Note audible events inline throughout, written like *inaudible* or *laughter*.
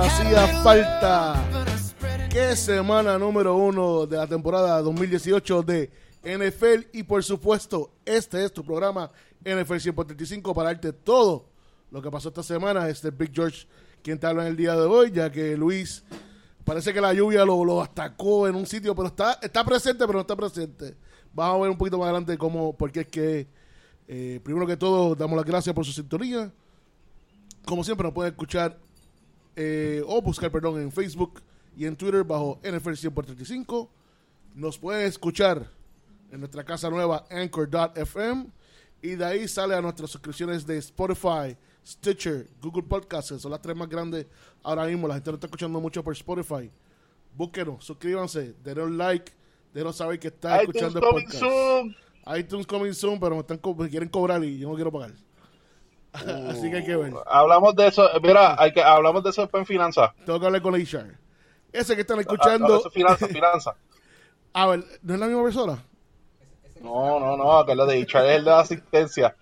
hacía falta. Qué semana número uno de la temporada 2018 de NFL y por supuesto este es tu programa NFL 135 para darte todo lo que pasó esta semana. Este es Big George quien te habla en el día de hoy, ya que Luis parece que la lluvia lo, lo atacó en un sitio, pero está, está presente, pero no está presente. Vamos a ver un poquito más adelante cómo, porque es que, eh, primero que todo, damos las gracias por su sintonía. Como siempre, nos pueden escuchar eh, o buscar, perdón, en Facebook y en Twitter bajo NFL 135. Nos pueden escuchar en nuestra casa nueva, Anchor.fm. Y de ahí sale a nuestras suscripciones de Spotify, Stitcher, Google Podcasts, son las tres más grandes ahora mismo. La gente lo está escuchando mucho por Spotify. Búsquenos, suscríbanse, denle un like, denos saber que está iTunes escuchando el coming podcast. soon. iTunes coming soon, pero me, están co- me quieren cobrar y yo no quiero pagar. *laughs* Así que hay que ver. Hablamos de eso, mira, hay que, hablamos de eso después en finanzas. Tengo que hablar con HR. Ese que están Ah, escuchando. eso es *laughs* finanzas, finanzas. A ver, ¿no es la misma persona? No, no, no, que es lo de HR es el de la asistencia.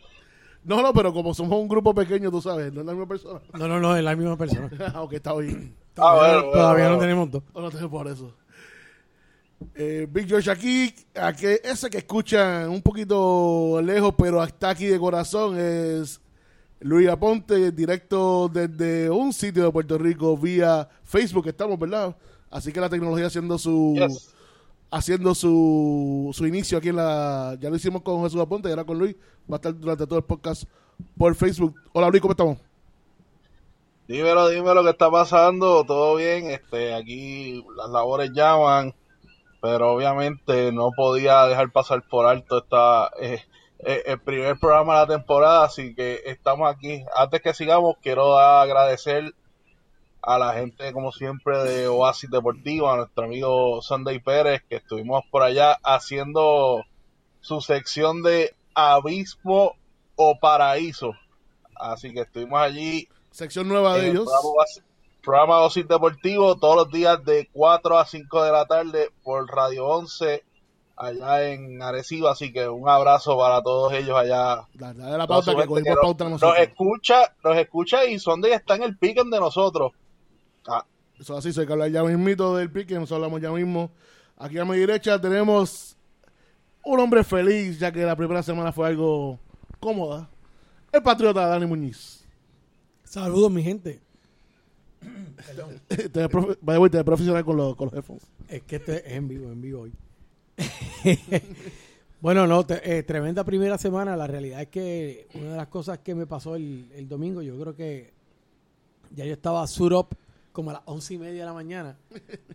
No, no, pero como somos un grupo pequeño, tú sabes, no es la misma persona. No, no, no, es la misma persona. *laughs* Ah, ok, está bien. Ah, Todavía, bueno, bueno, todavía no bueno. tenemos dos. No, no tengo por eso. Eh, Big George aquí, a que ese que escuchan un poquito lejos, pero está aquí de corazón, es Luis Aponte, directo desde un sitio de Puerto Rico vía Facebook, estamos, ¿verdad? Así que la tecnología haciendo su Yes. haciendo su, su inicio aquí en la... Ya lo hicimos con Jesús Aponte y ahora con Luis. Va a estar durante todo el podcast por Facebook. Hola Luis, ¿cómo estamos? Dímelo, dímelo qué está pasando, todo bien, este, aquí las labores llaman, pero obviamente no podía dejar pasar por alto esta, eh, eh, el primer programa de la temporada, así que estamos aquí. Antes que sigamos, quiero agradecer a la gente, como siempre, de Oasis Deportivo, a nuestro amigo Sunday Pérez, que estuvimos por allá haciendo su sección de Abismo o Paraíso. Así que estuvimos allí Sección nueva de el ellos. programa Oasis Deportivo todos los días de 4 a 5 de la tarde por Radio 11 allá en Arecibo, así que un abrazo para todos ellos allá. Dale, dale la pauta que nos- pauta nos escucha, nos escucha y son de está en el piquen de nosotros. Ah, Eso es así, soy que hablar ya mismito del pique, nos hablamos ya mismo. Aquí a mi derecha tenemos un hombre feliz, ya que la primera semana fue algo cómoda. El patriota Dani Muñiz. Saludos, mi gente. te te ves profesional con los, con los headphones. Es que este es en vivo, en vivo hoy. *laughs* bueno, no, te- eh, tremenda primera semana. La realidad es que una de las cosas que me pasó el, el domingo, yo creo que ya yo estaba suit up como a las once y media de la mañana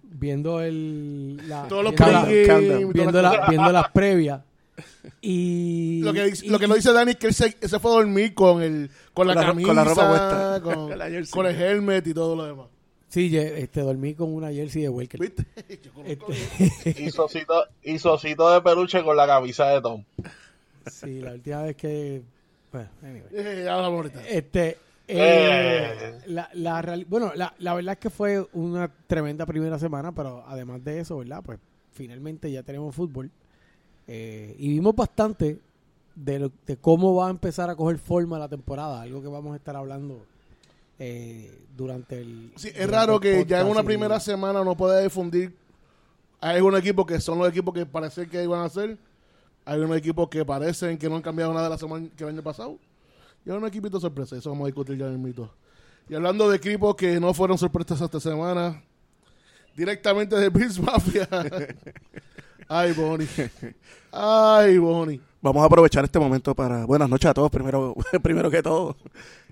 viendo el la, *laughs* Todos los viendo, la- viendo, las la- viendo las previas y Lo que, dice- y- lo que nos dice Dani es que él se, se fue a dormir con el con la, Con la ro- camisa, con la ropa puesta. con, *laughs* con el helmet y todo lo demás. Sí, este dormí con una jersey de Welker. ¿Viste? *laughs* Este, y Sosito de peluche con la camisa de Tom. sí, la última vez que bueno, anyway. Eh, ya hablamos ahorita. Este, eh, Eh. la, la real- bueno, la, la verdad es que fue una tremenda primera semana, pero además de eso, ¿verdad? Pues finalmente ya tenemos fútbol. Eh, y vimos bastante de, lo- de cómo va a empezar a coger forma la temporada, algo que vamos a estar hablando eh, durante el... Sí, es raro el que ya en una y- primera semana no pueda difundir. Hay algunos equipos que son los equipos que parece que iban a ser. Hay unos equipos que parecen que no han cambiado nada de la semana que el año pasado. Y hay un equipito sorpresa. Eso vamos a discutir ya mismo. Y hablando de equipos que no fueron sorpresas esta semana, directamente de Bills Mafia. *laughs* Ay, Bonnie. Ay, Bonnie. Vamos a aprovechar este momento para. Buenas noches a todos, primero, *laughs* primero que todo.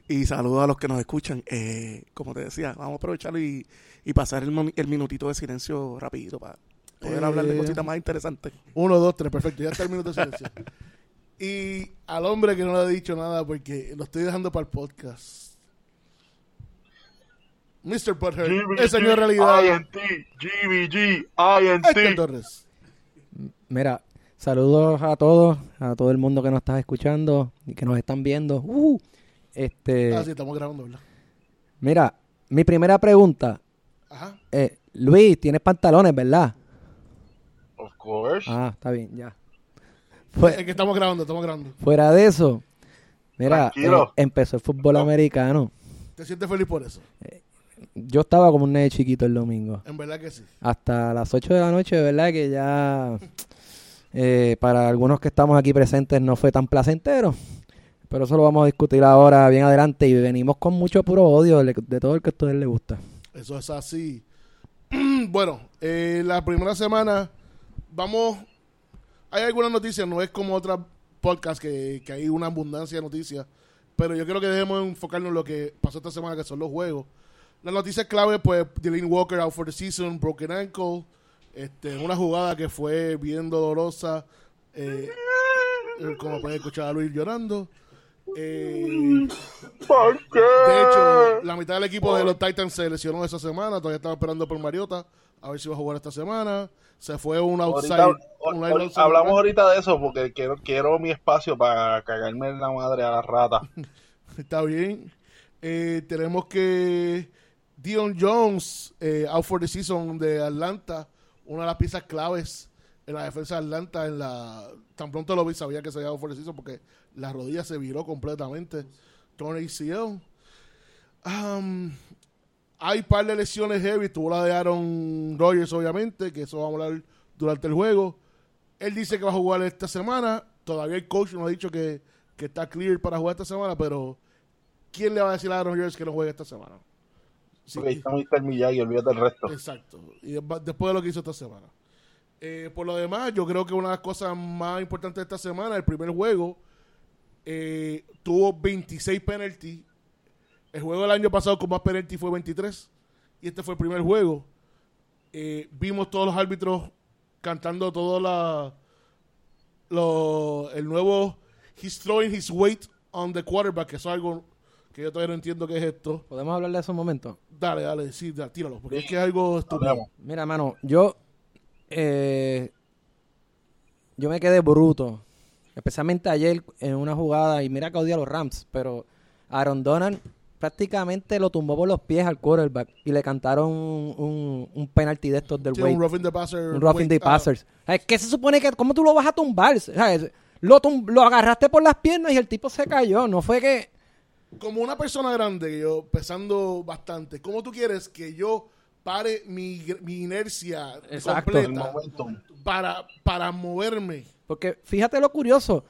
Y saludos a los que nos escuchan. Eh, como te decía, vamos a aprovecharlo y, y pasar el, minutito de silencio rapidito para poder Eh. hablar de cositas más interesantes. Uno, dos, tres, perfecto. Ya está el minuto de silencio. *laughs* Y al hombre que no le he dicho nada porque lo estoy dejando para el podcast. Mr. Butthurt, el señor realidad. INT, GBG, INT. Torres. Mira, saludos a todos, a todo el mundo que nos está escuchando y que nos están viendo. Uh, este, Ah, sí, estamos grabando, ¿verdad? Mira, mi primera pregunta. Ajá. Eh, Luis, tienes pantalones, ¿verdad? Of course. Ah, está bien, ya. Es que estamos grabando, estamos grabando. fuera de eso, mira, eh, empezó el fútbol No. americano. ¿Te sientes feliz por eso? yo estaba como un nene chiquito el domingo. En verdad que sí. Hasta las 8 de la noche, de verdad que ya eh, para algunos que estamos aquí presentes no fue tan placentero. Pero eso lo vamos a discutir ahora bien adelante y venimos con mucho puro odio de, de todo el que a ustedes les gusta. Eso es así. *clears throat* bueno, eh, la primera semana vamos... Hay algunas noticias, no es como otras podcasts que, que hay una abundancia de noticias, pero yo creo que debemos enfocarnos en lo que pasó esta semana, que son los juegos. La noticia clave, pues, Dylan Walker out for the season, broken ankle, este, una jugada que fue bien dolorosa, eh, como puede escuchar a Luis llorando. Eh, de hecho, la mitad del equipo de los Titans se lesionó esa semana. Todavía estaba esperando por Mariota. A ver si va a jugar esta semana. Se fue un outside. Ahorita- un ahorita- outside hablamos back. ahorita de eso porque quiero, quiero mi espacio para cagarme en la madre a la rata. *laughs* Está bien. Eh, tenemos que Dion Jones, eh, out for the season de Atlanta, una de las piezas claves en la defensa de Atlanta. En la, tan pronto lo vi, sabía que se había out for the season porque la rodilla se viró completamente. Torn ACL. Um, hay par de lesiones heavy. Tuvo la de Aaron Rodgers, obviamente, que eso vamos a hablar durante el juego. Él dice que va a jugar esta semana. Todavía el coach nos ha dicho que, que está clear para jugar esta semana, pero ¿quién le va a decir a Aaron Rodgers que no juegue esta semana? Sí, Ok, está Mr. Miyagi, olvídate del resto. Exacto. Y de- después de lo que hizo esta semana. Eh, por lo demás, yo creo que una de las cosas más importantes de esta semana, el primer juego, eh, tuvo 26 penalties. El juego del año pasado con más penalty fue 23. Y este fue el primer juego. Eh, vimos todos los árbitros cantando todo la, lo, el nuevo He's throwing his weight on the quarterback, que es algo que yo todavía no entiendo qué es esto. ¿Podemos hablar de eso un momento? Dale, dale, sí, da- tíralo, porque es que es algo estúpido. Mira, mano, yo. eh, yo me quedé bruto. Especialmente ayer en una jugada. Y mira que odio a los Rams. Pero Aaron Donald prácticamente lo tumbó por los pies al quarterback. Y le cantaron un, un, un penalty de estos del Sí, un roughing the passer. Un roughing wait, the ah, passers. ¿Sabes? ¿Qué se supone que.? ¿Cómo tú lo vas a tumbar? ¿Sabes? Lo, tum- lo agarraste por las piernas y el tipo se cayó. No fue que. como una persona grande, que yo pesando bastante, ¿cómo tú quieres que yo pare mi, mi inercia Exacto. Completa para, para moverme? Porque fíjate lo curioso.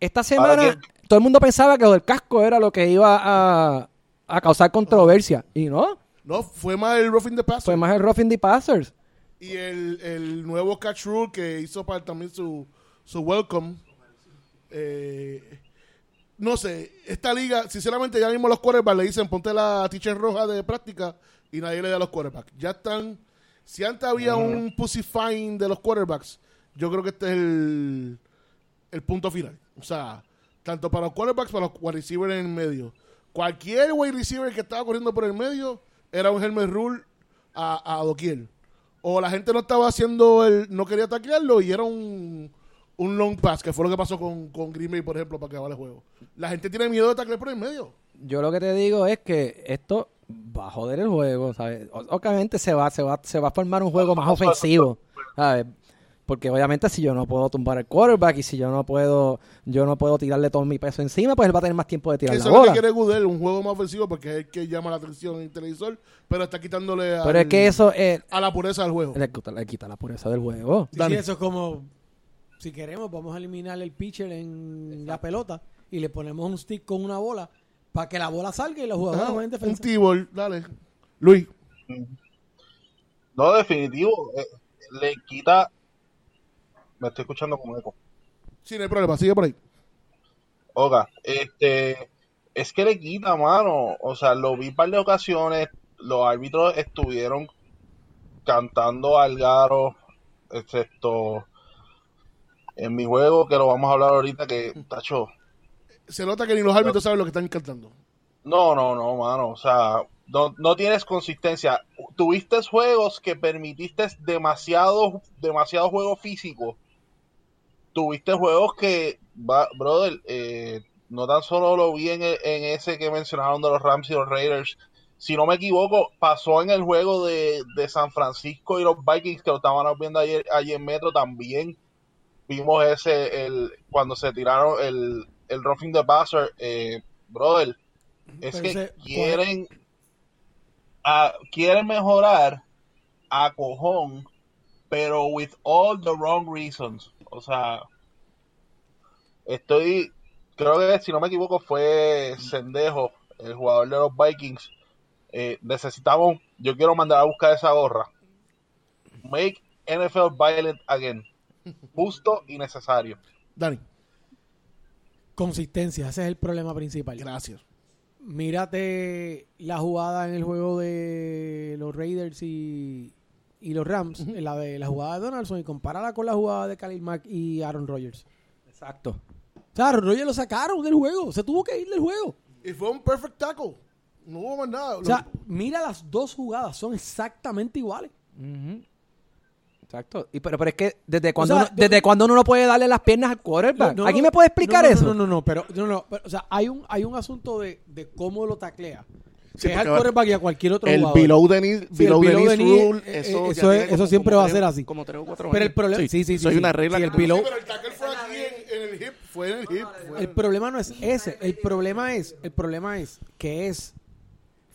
Esta semana ¿Para todo el mundo pensaba que lo del casco era lo que iba a, a causar controversia. Y no, No, fue más el roughing the passer. fue más el roughing the passers. Y el, el nuevo catch rule que hizo para también su, su welcome. Eh, no sé, esta liga, sinceramente, ya mismo los quarterbacks le dicen ponte la teacher roja de práctica y nadie le da a los quarterbacks. Ya están. Si antes había un pussy fine de los quarterbacks, yo creo que este es el, el punto final. O sea, tanto para los quarterbacks, para los wide receivers en el medio. Cualquier wide receiver que estaba corriendo por el medio era un helmet rule a, a doquier. O la gente no estaba haciendo el. no quería taclearlo y era un, un long pass, que fue lo que pasó con, con Green Bay, por ejemplo, para que acabar el juego. La gente tiene miedo de taclear por el medio. Yo lo que te digo es que esto va a joder el juego, ¿sabes? Obviamente se va, se va, se va a formar un juego más ofensivo, ¿sabes? Porque obviamente si yo no puedo tumbar el quarterback y si yo no puedo, yo no puedo tirarle todo mi peso encima, pues él va a tener más tiempo de tirar eso la es lo que bola. quiere Goodell, un juego más ofensivo, porque es el que llama la atención en el televisor, pero está quitándole Pero es que eso es, a la pureza del juego. le, quita, le quita la pureza del juego. Sí, eso es como, si queremos, vamos a eliminar el pitcher en la pelota y le ponemos un stick con una bola para que la bola salga y los jugadores Ajá, jueguen un defensa. T-ball, dale. Luis, No, definitivo. eh, le quita. Me estoy escuchando como eco. sí, no hay problema, sigue por ahí. Oiga, este. Es que le quita, mano. O sea, lo vi un par de ocasiones. Los árbitros estuvieron cantando al garo, excepto en mi juego, que lo vamos a hablar ahorita, que, tacho, Se nota que ni los árbitros saben lo que están cantando. No, no, no, mano. O sea, no, no tienes consistencia. Tuviste juegos que permitiste demasiado, demasiado juego físico. Tuviste juegos que, va- brother, eh, no tan solo lo vi en, e- en ese que mencionaron de los Rams y los Raiders. Si no me equivoco, pasó en el juego de, de San Francisco y los Vikings que lo estaban viendo ayer, ayer en Metro también. Vimos ese, el, cuando se tiraron el, el roughing the passer. Eh, brother, es Pero que ese- quieren. ah, quieren mejorar a cojón, pero with all the wrong reasons. O sea, estoy, creo que si no me equivoco fue Sendejo, el jugador de los Vikings. Eh, necesitamos, yo quiero mandar a buscar esa gorra. Make NFL violent again. Justo y necesario. Dani, Consistencia, ese es el problema principal. gracias. Mírate la jugada en el juego de los Raiders y, y los Rams, en la de la jugada de Donaldson, y compárala con la jugada de Khalil Mack y Aaron Rodgers. Exacto. O sea, Aaron Rodgers lo sacaron del juego, se tuvo que ir del juego. Y fue un perfect tackle. No hubo más nada. O sea, mira las dos jugadas, son exactamente iguales. Exacto. Y, pero, pero es que desde cuando, sea, uno, yo- desde cuando uno no puede darle las piernas al quarterback. No, no, ¿Aquí no, me puede explicar no, no, eso? No, no, no, pero, no, no, pero, o sea, hay un, hay un asunto de, de cómo lo taclea. Sí, que es al quarterback y a cualquier otro El jugador. below the knee, Sí, el below the below knee rule, eh, eso, eh, eso es- como- eso siempre como va a ser así. Como tres o cuatro Pero el años. problema, sí, sí, sí, Soy sí. una regla. Sí, el que- below, Sí, pero el tackle fue aquí en, en el hip. Fue en el hip. fue- El problema no es ese. El problema es, el problema es que es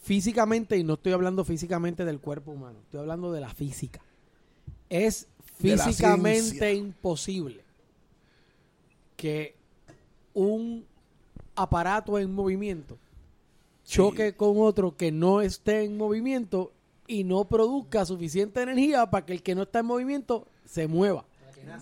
físicamente, y no estoy hablando físicamente del cuerpo humano, estoy hablando de la física. Es físicamente imposible que un aparato en movimiento choque con otro que no esté en movimiento y no produzca suficiente energía para que el que no está en movimiento se mueva.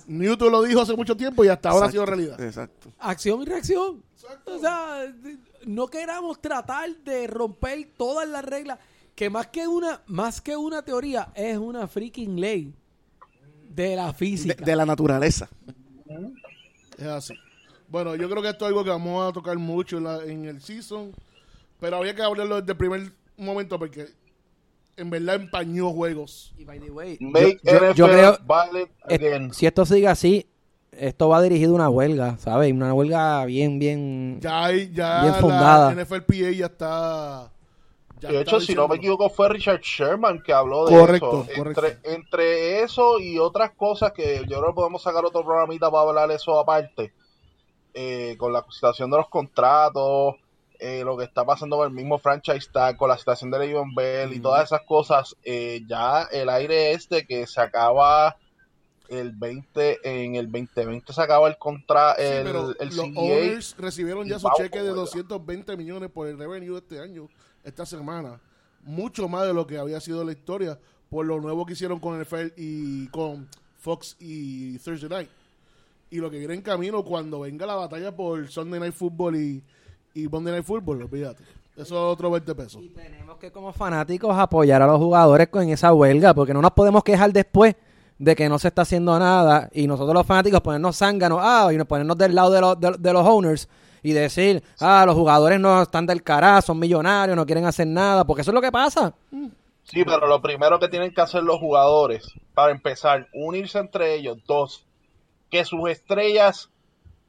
Newton lo dijo hace mucho tiempo y hasta ahora ha sido Exacto, realidad. Exacto. acción y reacción. O sea, de- no queramos tratar de romper todas las reglas, que más que una, más que una teoría, es una freaking ley de la De, física. de la naturaleza. Es así. Bueno, yo creo que esto es algo que vamos a tocar mucho en, la- en el season. Pero había que hablarlo desde el primer momento porque en verdad empañó juegos. Y by the way, Make yo, yo- NFL yo creo, violent eh, again. si esto sigue así, esto va dirigido a una huelga, ¿sabes? Una huelga bien, bien... Ya hay, ya Bien la fundada. NFLPA ya está. ya De hecho, si no me equivoco, fue Richard Sherman que habló de Correcto, eso. correcto. Entre, entre eso y otras cosas que yo creo que podemos sacar otro programita para hablar eso aparte, eh, con la situación de los contratos, eh, lo que está pasando con el mismo franchise tag, con la situación de Le'Veon Bell y todas esas cosas, eh, ya el aire este que se acaba el 20, en el 2020 se acaba el contra, Sí, el, pero el los CBA. owners recibieron ya su cheque de huelga. 220 millones por el revenue este año, esta semana. Mucho más de lo que había sido la historia por lo nuevo que hicieron con FEL y con Fox y Thursday Night. Y lo que viene en camino cuando venga la batalla por Sunday Night Football y, y Monday Night Football, olvídate. Eso es otro 20 pesos. Y tenemos que como fanáticos apoyar a los jugadores con esa huelga, porque no nos podemos quejar después de que no se está haciendo nada y nosotros los fanáticos ponernos zánganos ah, y nos ponernos del lado de los, de, de los owners y decir, ah, los jugadores no están del carajo, son millonarios, no quieren hacer nada, porque eso es lo que pasa. Sí, pero lo primero que tienen que hacer los jugadores, para empezar, unirse entre ellos. Dos, que sus estrellas,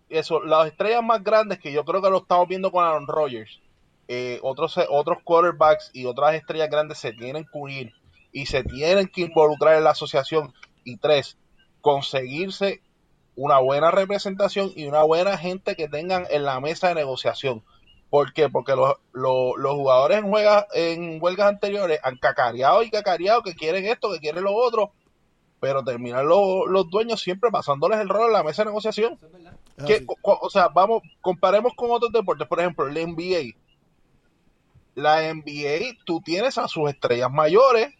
eso, las estrellas más grandes que yo creo que lo estamos viendo con Aaron Rodgers, eh, otros, otros quarterbacks y otras estrellas grandes se tienen que unir y se tienen que involucrar en la asociación. Y tres, conseguirse una buena representación y una buena gente que tengan en la mesa de negociación. ¿Por qué? Porque los, los, los jugadores en, juega, en huelgas anteriores han cacareado y cacareado que quieren esto, que quieren lo otro, pero terminan los, los dueños siempre pasándoles el rol en la mesa de negociación. Es Que, co- o sea, vamos, comparemos con otros deportes, por ejemplo, la NBA. La NBA, tú tienes a sus estrellas mayores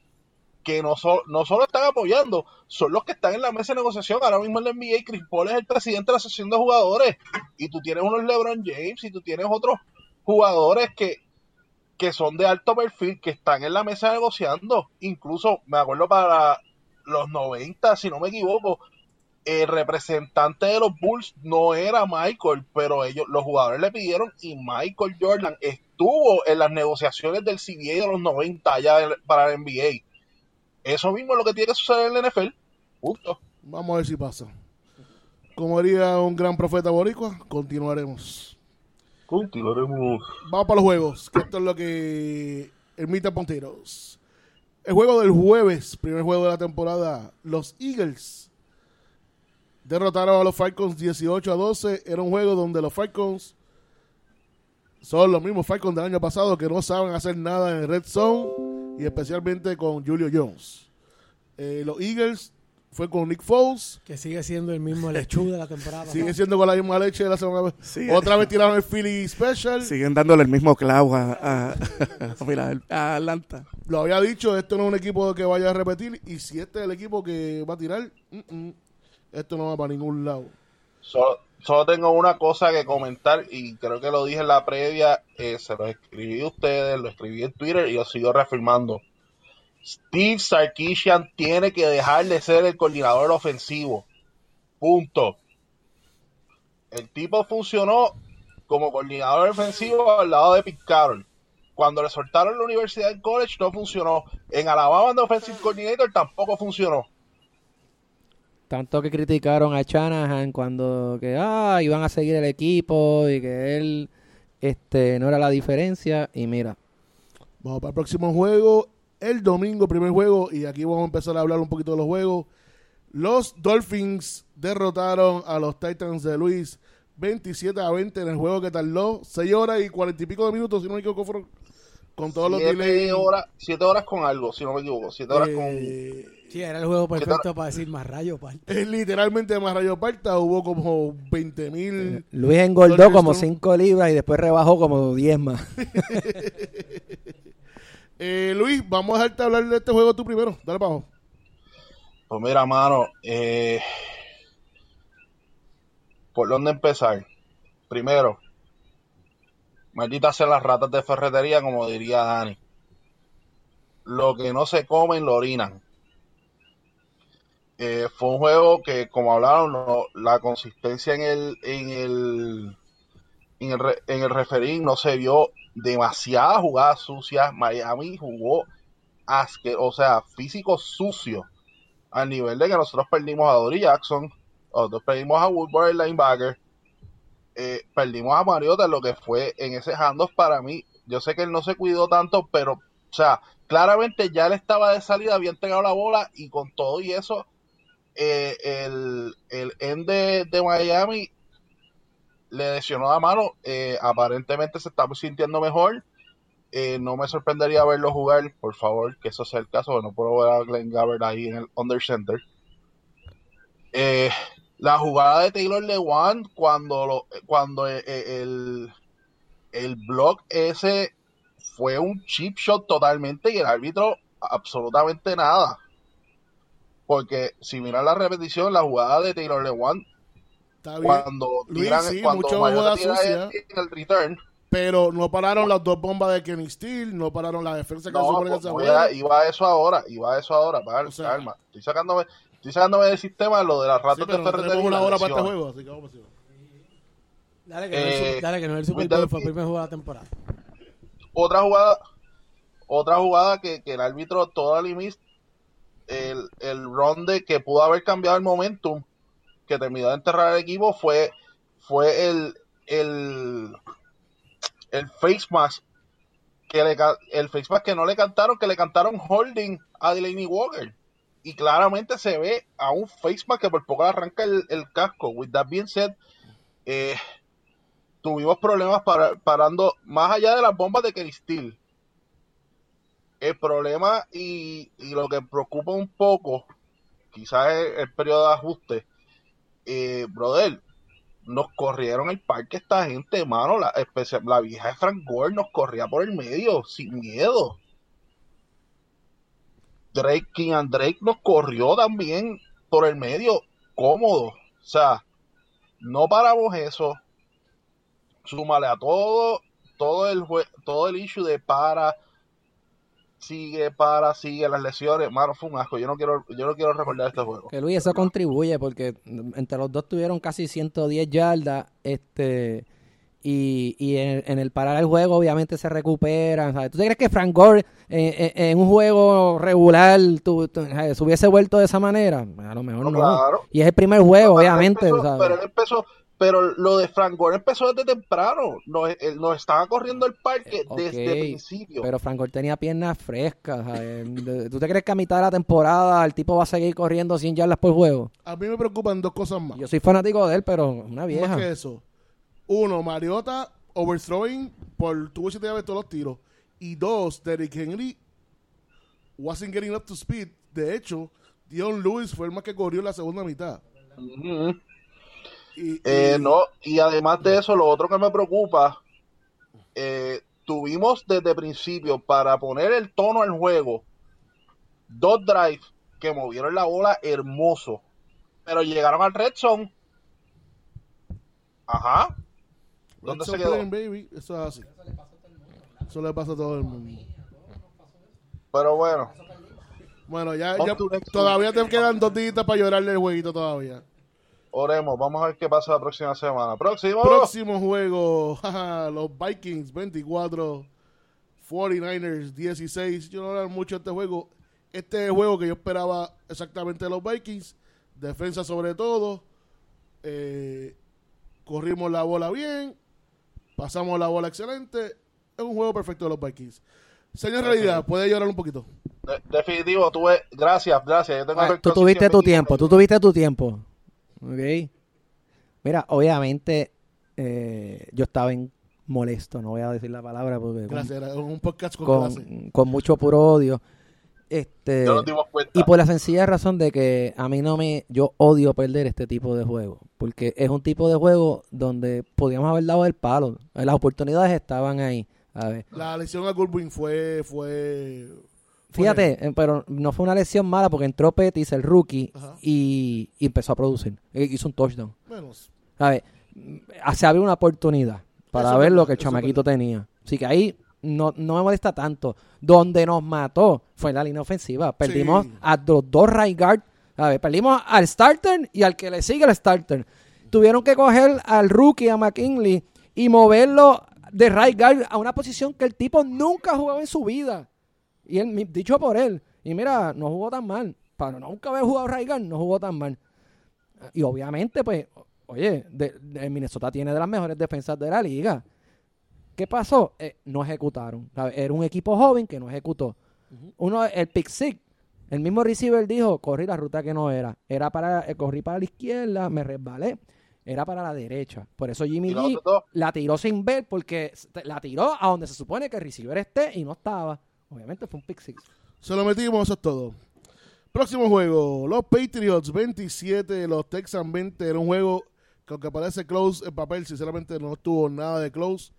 que no, so- no solo están apoyando, son los que están en la mesa de negociación. Ahora mismo en la NBA, Chris Paul es el presidente de la asociación de jugadores. Y tú tienes unos LeBron James y tú tienes otros jugadores que, que son de alto perfil, que están en la mesa negociando. Incluso, me acuerdo para los 90, si no me equivoco, el representante de los Bulls no era Michael, pero ellos, los jugadores le pidieron y Michael Jordan estuvo en las negociaciones del CBA de los 90 allá en- para la NBA. Eso mismo es lo que tiene que suceder en la NFL. Punto. Vamos a ver si pasa. Como diría un gran profeta boricua, continuaremos. Continuaremos. Vamos para los juegos, que esto es lo que emite Ponteros. El juego del jueves, primer juego de la temporada, los Eagles derrotaron a los Falcons 18 a 12. Era un juego donde los Falcons son los mismos Falcons del año pasado que no saben hacer nada en el Red Zone. y especialmente con Julio Jones. Eh, los Eagles fue con Nick Foles, Que sigue siendo el mismo lechuga de la temporada. *laughs* sigue siendo con la misma leche de la semana vez. Sí. Otra vez tiraron el Philly Special. Siguen dándole el mismo clavo a, a, *laughs* mira, a Atlanta. Lo había dicho, esto no es un equipo que vaya a repetir. Y si este es el equipo que va a tirar, mm, mm, esto no va para ningún lado. Solo, solo tengo una cosa que comentar y creo que lo dije en la previa, eh, se lo escribí a ustedes, lo escribí en Twitter y lo sigo reafirmando. Steve Sarkisian tiene que dejar de ser el coordinador ofensivo. Punto. El tipo funcionó como coordinador ofensivo al lado de Pete. Cuando le soltaron la universidad en college no funcionó. En Alabama de Offensive Coordinator tampoco funcionó. Tanto que criticaron a Shanahan cuando que ah, iban a seguir el equipo y que él este no era la diferencia y mira, Vamos para el próximo juego. El domingo, primer juego. Y aquí vamos a empezar a hablar un poquito de los juegos. Los Dolphins derrotaron a los Titans de Luis 27 a 20 en el juego que tardó 6 horas y 40 y pico de minutos, si no me equivoco, fueron con todos los Siete delays. horas, siete horas con algo, si no me equivoco. Siete horas con... Eh, Sí, era el juego perfecto para decir más rayo, parte. es literalmente más rayo parta. Hubo como 20 mil. Luis engordó como son- 5 libras y después rebajó como 10 más. *laughs* Eh, Luis, vamos a dejarte hablar de este juego tú primero. Dale para abajo. Pues mira, mano, eh, ¿por dónde empezar? Primero, malditas sean las ratas de ferretería, como diría Dani. Lo que no se comen, lo orinan. Eh, fue un juego que, como hablaron, la consistencia en el, en el, en el, en el referín no se vio demasiadas jugadas sucias. Miami jugó asque, o sea, físico sucio al nivel de que nosotros perdimos a Dory Jackson, nosotros perdimos a Woodward, linebacker, eh, perdimos a Mariota, lo que fue en ese handoff para mí. Yo sé que él no se cuidó tanto, pero, o sea, claramente ya él estaba de salida, había entregado la bola y con todo y eso, eh, el, el end de, de Miami le lesionó la mano. eh, aparentemente se está sintiendo mejor. Eh, no me sorprendería verlo jugar, por favor, que eso sea el caso. No puedo ver a Glenn Gabbard ahí en el Under Center. La jugada de Taylor Lewan cuando lo, cuando eh, el, el block ese fue un chip shot totalmente y el árbitro absolutamente nada. Porque si miran la repetición, la jugada de Taylor Lewan cuando Luis, tiran, sí, cuando jugada tira sucia. el, el return, Pero no pararon las dos bombas de Kenny Steele, no pararon la defensa que se No, supone que pues, se voy juega. a- iba a eso ahora, iba a eso ahora, para, O sea- calma. Estoy sacándome, estoy sacándome del sistema lo de las Sí, ratas pero de no ferretería. tenemos una hora para este juego, así que vamos a. Dale, que, no es el, Eh, dale, que no es el Super Bowl, fue el primer juego de la temporada. Otra jugada, otra jugada que, que el árbitro toda limis, el, el que pudo haber cambiado el momentum, que terminó de enterrar el equipo, fue, fue el, el, el face mask que le, el face mask que no le cantaron, que le cantaron holding a Delaney Walker. Y claramente se ve a un face mask que por poco arranca el, el casco. With that being said, eh, tuvimos problemas para, parando más allá de las bombas de Steele. El problema y, y lo que preocupa un poco, quizás es el periodo de ajuste, eh, brother, nos corrieron el parque esta gente, mano, la, la vieja de Frank Gore nos corría por el medio, sin miedo. Drake, King and Drake nos corrió también por el medio, cómodo. O sea, no paramos eso. Súmale a todo, todo el todo el issue de para, sigue, para, sigue las lesiones. Mano, fue un asco. Yo no quiero, yo no quiero recordar este juego. Que Luis, eso contribuye porque entre los dos tuvieron casi 110 yardas. Este. Y, y en, en el parar el juego, obviamente se recuperan. ¿sabes? ¿Tú te crees que Frank Gore eh, eh, en un juego regular ¿sabes? se hubiese vuelto de esa manera? A lo mejor No, no. claro. Y es el primer juego, Pero él obviamente. empezó- ¿sabes? pero él empezó, pero lo de Frank Gore empezó desde temprano. Nos, él- nos estaba corriendo el parque Eh, desde el principio. Pero Frank Gore tenía piernas frescas. ¿Tú te crees que a mitad de la temporada el tipo va a seguir corriendo 100 yardas por juego? A mí me preocupan dos cosas más. Yo soy fanático de él, pero una vieja. Más que eso. Uno, Mariota overthrowing por tuvo siete llaves todos los tiros. Y dos, Derrick Henry wasn't getting up to speed. De hecho, Dion Lewis fue el más que corrió en la segunda mitad. Ujú. Y, Eh, y- no, y además de eso, lo otro que me preocupa, eh, tuvimos desde principio para poner el tono al juego dos drives que movieron la bola hermoso, pero llegaron al red zone. Ajá. ¿Dónde se quedó? playing, baby. Eso es así. Eso le pasa a todo el mundo. Pero bueno, Bueno, ya, ya todavía te quedan dos días para llorarle el jueguito todavía. Oremos, vamos a ver qué pasa la próxima semana. Próximo. Próximo juego, *laughs* jaja, los Vikings 24, 49ers 16. Yo no hablar mucho de este juego. Este es el juego que yo esperaba exactamente de los Vikings. Defensa sobre todo. Eh, corrimos la bola bien. Pasamos la bola excelente. Es un juego perfecto de los Vikings. Señor Realidad, puede llorar un poquito. De- definitivo, tuve. Gracias, gracias. Yo tengo Ah, tú tuviste tu 120. tiempo, tú tuviste tu tiempo. Ok. Mira, obviamente eh, yo estaba en molesto, no voy a decir la palabra porque con- Gracias, era un podcast con, con, con mucho puro odio. Este, Ya nos dimos cuenta. y por la sencilla razón de que a mí no me, yo odio perder este tipo de juego, porque es un tipo de juego donde podíamos haber dado el palo, las oportunidades estaban ahí. A ver. La lesión a Goldwyn fue, fue Fíjate, eh, pero no fue una lesión mala porque entró Petis, el rookie, y, y empezó a producir. Eh, Hizo un touchdown. menos. A ver, mm, se abrió una oportunidad para Eso ver verdad, lo que el chamaquito tenía. Así que ahí no, no me molesta tanto. Donde nos mató fue en la línea ofensiva. Perdimos Sí. a los dos right guard. A ver, perdimos al starter y al que le sigue el starter. Tuvieron que coger al rookie, a McKinley, y moverlo de right guard a una posición que el tipo nunca ha jugado en su vida. Y él, dicho por él. Y mira, no jugó tan mal. Para nunca haber jugado guard, no jugó tan mal. Y obviamente, pues, oye, de, de Minnesota tiene de las mejores defensas de la liga. ¿Qué pasó? Eh, no ejecutaron. ¿sabes? Era un equipo joven que no ejecutó. Uno, el pick six, el mismo receiver dijo, corrí la ruta que no era. Era para, eh, corrí para la izquierda, me resbalé. Era para la derecha. Por eso Jimmy G la tiró sin ver porque la tiró a donde se supone que el receiver esté y no estaba. Obviamente fue un pick six. Se lo metimos, eso es todo. Próximo juego, los Patriots 27, los Texans 20. Era un juego que aunque parece close en papel, sinceramente no tuvo nada de close.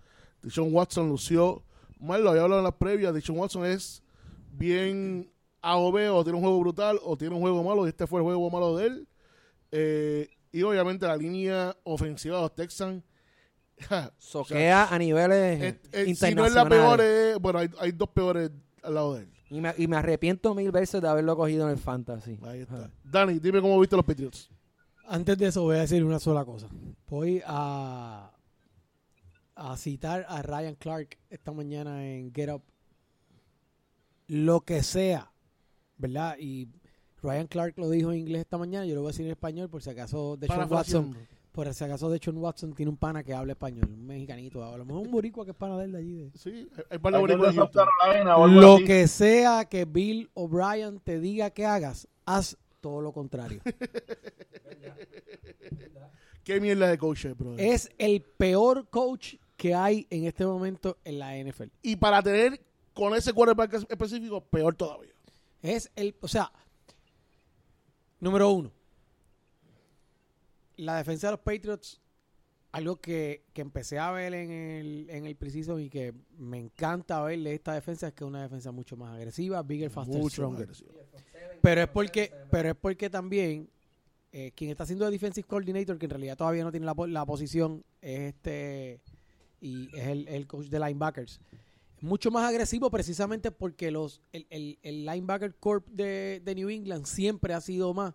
Dishon Watson lució mal, lo había hablado en las previas. Dishon Watson es bien A o o tiene un juego brutal, o tiene un juego malo, y este fue el juego malo de él. Eh, y obviamente la línea ofensiva de los Texans. *laughs* Soquea a niveles es- es- si internacionales. no es la peor, es- bueno, hay, hay dos peores al lado de él. y, me, y me arrepiento mil veces de haberlo cogido en el fantasy. Ahí está. Dani, dime cómo viste los Patriots. Antes de eso voy a decir una sola cosa. Voy a, a citar a Ryan Clark esta mañana en Get Up. Lo que sea, ¿verdad? Y Ryan Clark lo dijo en inglés esta mañana, yo lo voy a decir en español por si acaso de Watson, Parafraseando. Por si acaso de Watson tiene un pana que habla español, un mexicanito, a lo mejor un boricua que es pana de él de allí. de- Sí, hay- hay par de en. Carolina o algo Lo así. que sea que Bill O'Brien te diga que hagas, haz todo lo contrario. *laughs* Qué mierda de coach es, bro. es el peor coach que hay en este momento en la NFL. Y para tener con ese quarterback es- específico, peor todavía. Es el, o sea, número uno, la defensa de los Patriots, algo que, que empecé a ver en el, en el preciso y que me encanta verle esta defensa es que es una defensa mucho más agresiva, bigger, faster, Mucho stronger. Pero es porque, pero es porque también eh, quien está haciendo de defensive coordinator, que en realidad todavía no tiene la, la posición, es este y es el, el coach de linebackers. Mucho más agresivo precisamente porque los el, el, el linebacker corp de, de New England siempre ha sido más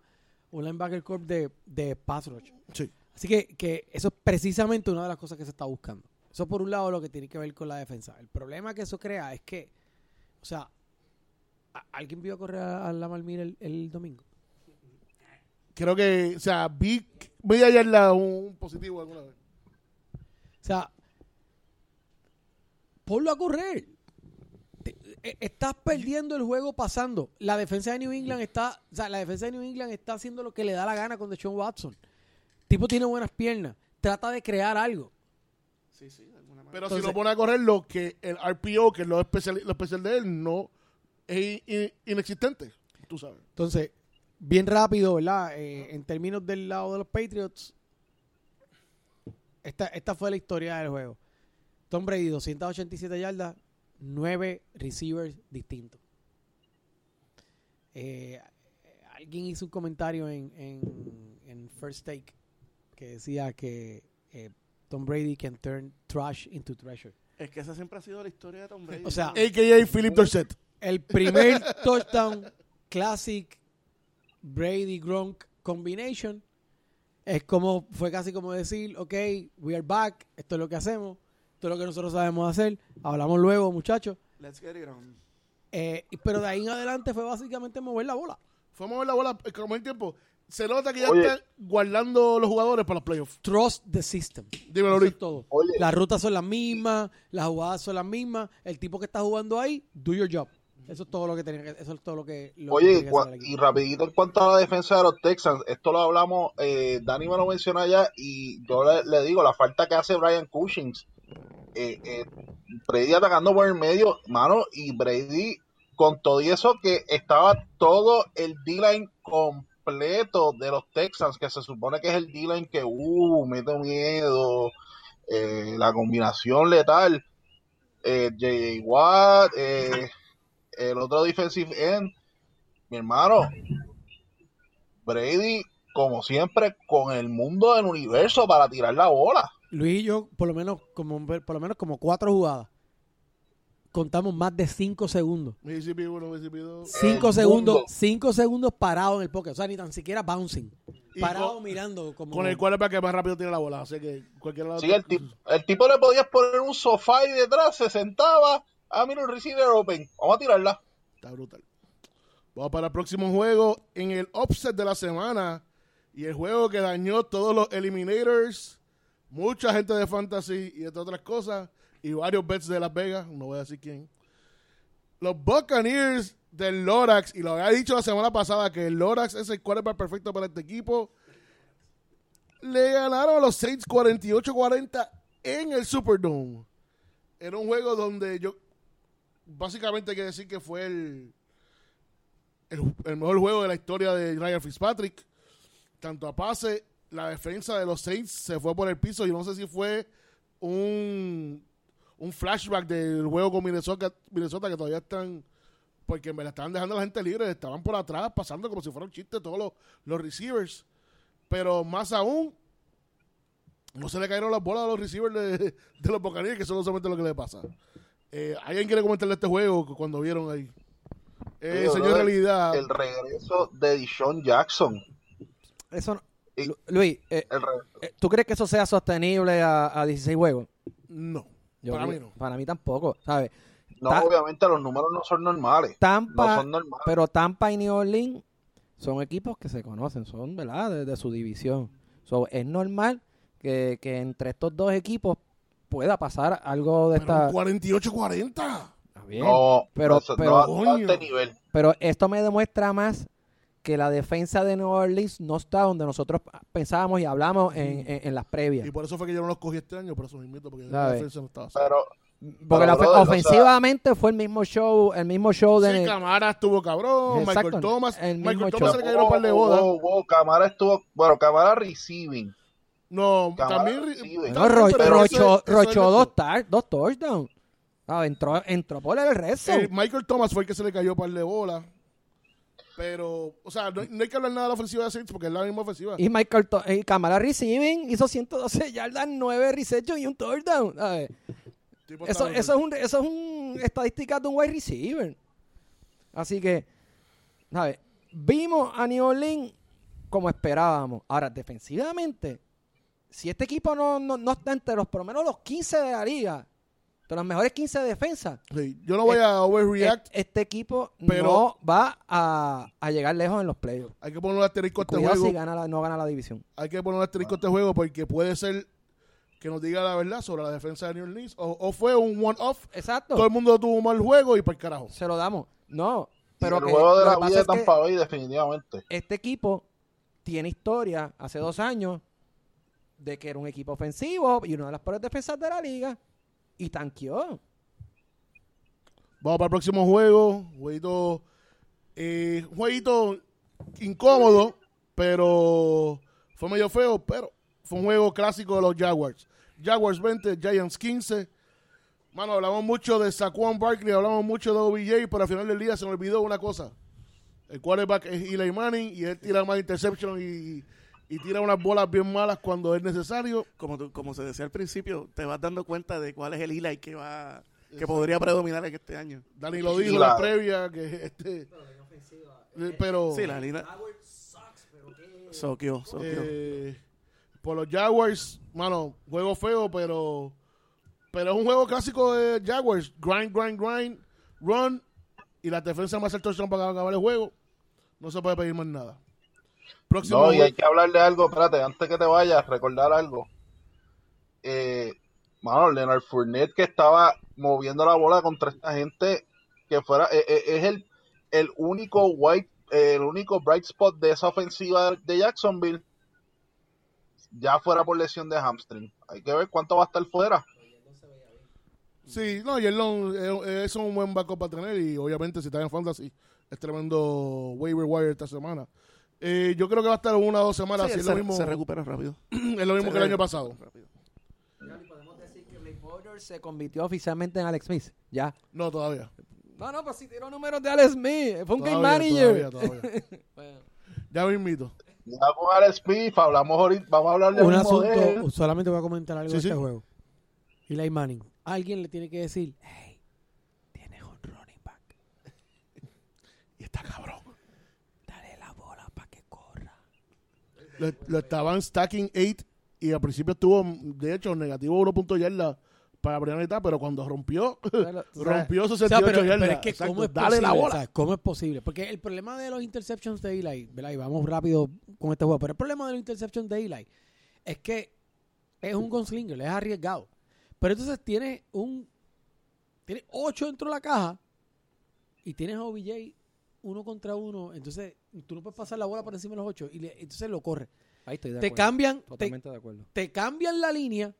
un linebacker corp de, de pass rush. Sí. Así que, que eso es precisamente una de las cosas que se está buscando. Eso por un lado lo que tiene que ver con la defensa. El problema que eso crea es que, o sea, ¿a- ¿alguien vio correr a, a Miller el, el domingo? Creo que, o sea, vi media yarda un positivo alguna vez. O sea, ponlo a correr. Te- e- Estás perdiendo el juego pasando. La defensa de New England está, o sea, la defensa de New England está haciendo lo que le da la gana con Deshaun Watson. El tipo tiene buenas piernas. Trata de crear algo. Sí, sí, de alguna manera. Pero Entonces- si lo pone a correr, lo que el RPO, que es lo especial, lo especial de él, no es in- inexistente, tú sabes. Entonces, bien rápido, ¿verdad? Eh, en términos del lado de los Patriots, esta, esta fue la historia del juego. Tom Brady, 287 yardas, 9 receivers distintos. Eh, alguien hizo un comentario en, en, en First Take que decía que eh, Tom Brady can turn trash into treasure. Es que esa siempre ha sido la historia de Tom *laughs* Brady. O sea, A.K.A. Philip Dorset. El primer *laughs* touchdown classic Brady Gronk combination es como fue casi como decir, ok, we are back, esto es lo que hacemos, esto es lo que nosotros sabemos hacer, hablamos luego, muchachos. Let's get it on. Eh, pero de ahí en adelante fue básicamente mover la bola. Fue a mover la bola eh, como el tiempo. Se nota que ya Oye. están guardando los jugadores para los playoffs. Trust the system. Dímelo, Luis. es todo. Oye. Las rutas son las mismas, las jugadas son las mismas, el tipo que está jugando ahí, do your job. Eso es todo lo que tenía que, eso es todo lo que, lo que Oye, que equipo. y rapidito en cuanto a la defensa de los Texans, esto lo hablamos, eh, Dani me lo mencionó allá y yo le, le digo, la falta que hace Brian Cushings, eh, eh, Brady atacando por el medio, mano, y Brady con todo y eso que estaba todo el D-line completo de los Texans, que se supone que es el D-line que, uh, mete miedo, eh, la combinación letal, eh, J.J. Watt, el otro defensive end, mi hermano, Brady, como siempre, con el mundo del universo para tirar la bola. Luis y yo, por lo menos como, por lo menos como cuatro jugadas, contamos más de cinco segundos. Mississippi 1, Mississippi 2. Cinco El segundos, mundo. cinco segundos parado en el pocket. O sea, ni tan siquiera bouncing. Y Parado con- mirando como. Con el quarterback que más rápido tiene la bola. Así que cualquiera de los Sí, el, tipo, el tipo le podías poner un sofá ahí detrás, se sentaba, ah, mira un receiver open, vamos a tirarla. Está brutal. Vamos para el próximo juego en el offset de la semana. Y el juego que dañó todos los eliminators. Mucha gente de fantasy y de otras cosas. Y varios bets de Las Vegas. No voy a decir quién. Los Buccaneers del Lorax. Y lo había dicho la semana pasada que el Lorax es el quarterback perfecto para este equipo. Le ganaron a los Saints 48-40 en el Superdome. Era un juego donde yo básicamente hay que decir que fue el, el, el mejor juego de la historia de Ryan Fitzpatrick. Tanto a pase, la defensa de los Saints se fue por el piso. Y no sé si fue un, un flashback del juego con Minnesota, Minnesota que todavía están. Porque me la estaban dejando a la gente libre. Estaban por atrás pasando como si fuera un chiste todos los, los receivers. Pero más aún, no se le cayeron las bolas a los receivers de, de los Buccaneers, que eso no solamente lo que le pasa. Eh, ¿Alguien quiere comentarle este juego cu- cuando vieron ahí? Eh, señor Realidad. El regreso de Dishon Jackson. Eso no- Y- Luis, eh, eh, ¿tú crees que eso sea sostenible a, a 16 juegos? No, Yo para creo- mí no. Para mí tampoco, ¿sabes? no, Ta- obviamente los números no son normales. Tampa, No son normales. pero Tampa y New Orleans son equipos que se conocen, son, ¿verdad? De, de su división. So, es normal que, que entre estos dos equipos pueda pasar algo de Pero esta... un 48-40. Está bien, No, pero- eso- pero- no a- este nivel. Pero esto me demuestra más que la defensa de New Orleans no está donde nosotros pensábamos y hablamos en, en- en las previas. Y por eso fue que yo no los cogí este año, por eso mismo, porque la defensa no estaba así. Pero Porque la, o ofensivamente fue el mismo show, el mismo show de... Sí, Camara estuvo cabrón, Exacto, Michael Thomas. el mismo Michael show. Thomas se le cayeron un par de bodas. Wow, wow, Camara estuvo, bueno, Camara receiving. No, Camara también. también, No, Rocho, dos, tar- dos touchdowns. Ah, entró, entró por el resto. Eh, Michael Thomas fue el que se le cayó un par de bolas. Pero, o sea, no, no hay que hablar nada de la ofensiva de Saints porque es la misma ofensiva. Y Michael To- y Camara Receiving hizo 112 yardas, 9 receptions y un touchdown. ¿sabes? Tipo, Eso, eso es un, eso es un estadística de un wide receiver. Así que, ¿sabes? Vimos a New Orleans como esperábamos. Ahora, defensivamente, si este equipo no, no, no está entre los, por lo menos los 15 de la liga, de los mejores 15 de defensa, Sí, yo no voy a overreact. este, este equipo pero- no va a, a llegar lejos en los playoffs. Hay que poner un asterisco a este Cuidado juego. si gana la- no gana la división. Hay que poner un asterisco a este juego porque puede ser que nos diga la verdad sobre la defensa de New Orleans. O, o fue un one-off. Exacto. Todo el mundo tuvo un mal juego y para el carajo. Se lo damos. No, Pero el que juego de la vida de Tampa Bay, definitivamente. este equipo tiene historia hace dos años de que era un equipo ofensivo y una de las peores defensas de la liga y tanqueó. Vamos para el próximo juego. Jueguito, eh, jueguito incómodo, pero fue medio feo, pero fue un juego clásico de los Jaguars. Jaguars 20, Giants 15. Mano, hablamos mucho de Saquon Barkley, hablamos mucho de OBJ, pero al final del día se me olvidó una cosa. El quarterback es Eli Manning y él tira más interception y, y tira unas bolas bien malas cuando es necesario. Como, tú- como se decía al principio, te vas dando cuenta de cuál es el Eli que va que podría predominar en este año. Dani lo dijo en la previa, que este... eh, Pero... Sí, la línea. Soquio, soquio. Eh, por los Jaguars, mano, juego feo, pero pero es un juego clásico de Jaguars. Grind, grind, grind, run. Y la defensa más el touchdown para acabar el juego. No se puede pedir más nada. Próximo No, y hay que hablar de algo, espérate, antes que te vayas, recordar algo. Eh, mano, Leonard Fournette que estaba moviendo la bola contra esta gente que fuera, eh, eh, es el, el único white, el único bright spot de esa ofensiva de Jacksonville, ya fuera por lesión de hamstring. Hay que ver cuánto va a estar fuera. Sí, no, y él no- eh, es un buen backup para tener. Y obviamente, si está en fantasy, es tremendo waiver wire esta semana. Eh, yo creo que va a estar una o dos semanas. Sí, así es, se, lo mismo, se recupera rápido. *clears throat* es lo mismo que el año pasado. Rápido. podemos decir que Blake Borders se convirtió oficialmente en Alex Smith. Ya. No, todavía. No, no, pues si tiró números de Alex Smith. Fue un game manager. todavía, todavía. *laughs* Bueno. Ya me invito. Ya con Alex Smith, hablamos ahorita, vamos a hablar de Un de asunto, solamente voy a comentar algo Sí, de sí. este juego. Eli Manning. Alguien le tiene que decir, hey, tienes un running back. *laughs* Y está cabrón. Dale la bola para que corra. Lo, lo estaban stacking 8 y al principio estuvo, de hecho, negativo 1 punto yarda para la primera mitad, pero cuando rompió, *laughs* Pero, rompió O sea, 68 pero, yardas. pero es que Exacto, ¿cómo es dale posible? la O bola. sea, ¿Cómo es posible? Porque el problema de los interceptions de Eli, ¿verdad? Y vamos rápido con este juego, pero el problema de los interceptions de Eli es que es un gunslinger, es arriesgado. Pero entonces tienes un... Tienes 8 dentro de la caja y tienes a OBJ uno contra uno, entonces tú no puedes pasar la bola por encima de los 8 y le- entonces lo corre. Ahí estoy de Te acuerdo. cambian, te, Totalmente de acuerdo. te cambian la línea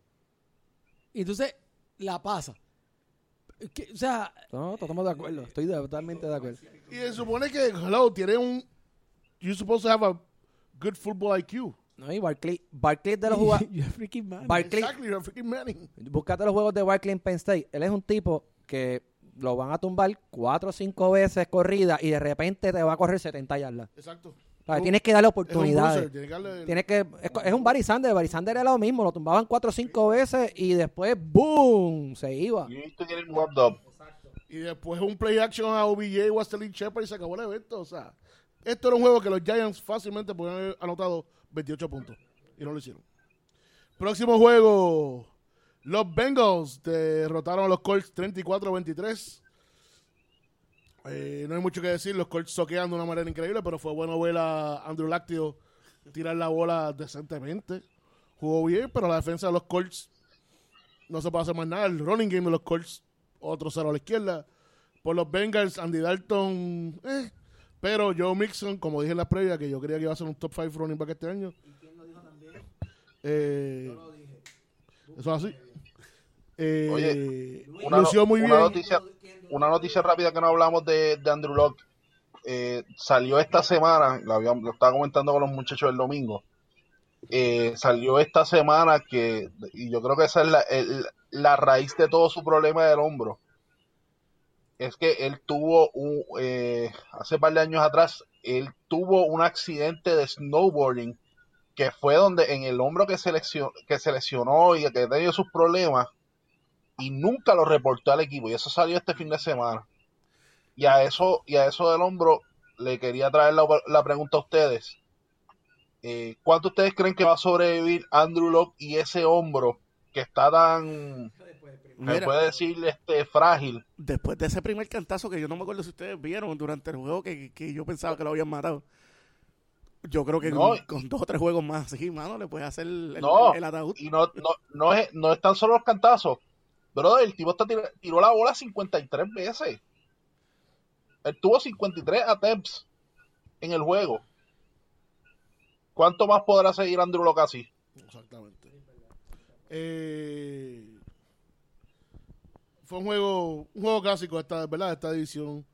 y entonces la pasa. Que- o sea, No, totalmente de acuerdo. Estoy de- totalmente de acuerdo. Y se supone que, hello, tiene un... You're supposed to have a good football IQ. No, y Barkley, Barkley de los *laughs* jugadores. You're freaking Exactly, you're a freaking Manning. búscate los juegos de Barkley en Penn State. Él es un tipo que lo van a tumbar cuatro o cinco veces corrida y de repente te va a correr 70 yardas. Exacto. O sea, Un- tienes que darle Es un oportunidades. bruiser, tiene que darle- Tienes que, es, un Barry Sanders. Barry Sanders era lo mismo. Lo tumbaban cuatro o cinco veces y después ¡boom! Se iba. You need to get him warmed up. Y después un play action a OBJ o a Sterling Shepard y se acabó el evento. O sea, esto era un juego que los Giants fácilmente podían haber anotado 28 puntos. Y no lo hicieron. Próximo juego. Los Bengals derrotaron a los Colts 34-23. Eh, no hay mucho que decir. Los Colts soquean de una manera increíble, pero fue bueno ver a Andrew Lactio tirar la bola decentemente. Jugó bien, pero la defensa de los Colts no se puede hacer más nada. El running game de los Colts, otro cero a la izquierda. Por los Bengals, Andy Dalton, eh. Pero Joe Mixon, como dije en la previa, que yo creía que iba a ser un top 5 running back este año. Eh, Eso es así. Eh, Oye, Una, lució no- muy una bien. noticia, una noticia rápida que no hablamos de, de Andrew Locke. Eh, salió esta semana, lo, estaba comentando con los muchachos el domingo. Eh, salió esta semana que, y yo creo que esa es la, el- la raíz de todo su problema del hombro. Es que él tuvo un, eh, hace par de años atrás, él tuvo un accidente de snowboarding que fue donde en el hombro que se, lesionó, que se lesionó y que tenía sus problemas, y nunca lo reportó al equipo. Y eso salió este fin de semana. Y a eso y a eso del hombro le quería traer la, la pregunta a ustedes. Eh, ¿cuánto ustedes creen que va a sobrevivir Andrew Locke y ese hombro que está tan me puede decir este frágil después de ese primer cantazo que yo no me acuerdo si ustedes vieron durante el juego que, que yo pensaba que lo habían matado. Yo creo que No. con, con dos o tres juegos más así, mano, le puedes hacer el, el ataúd. y no no no es no es tan solo los cantazos pero el tipo está tir- tiró la bola 53 veces él tuvo 53 attempts en el juego ¿cuánto más podrá seguir Andrew Locke así? Exactamente. Eh, fue un juego, un juego clásico esta, ¿verdad? Esta división.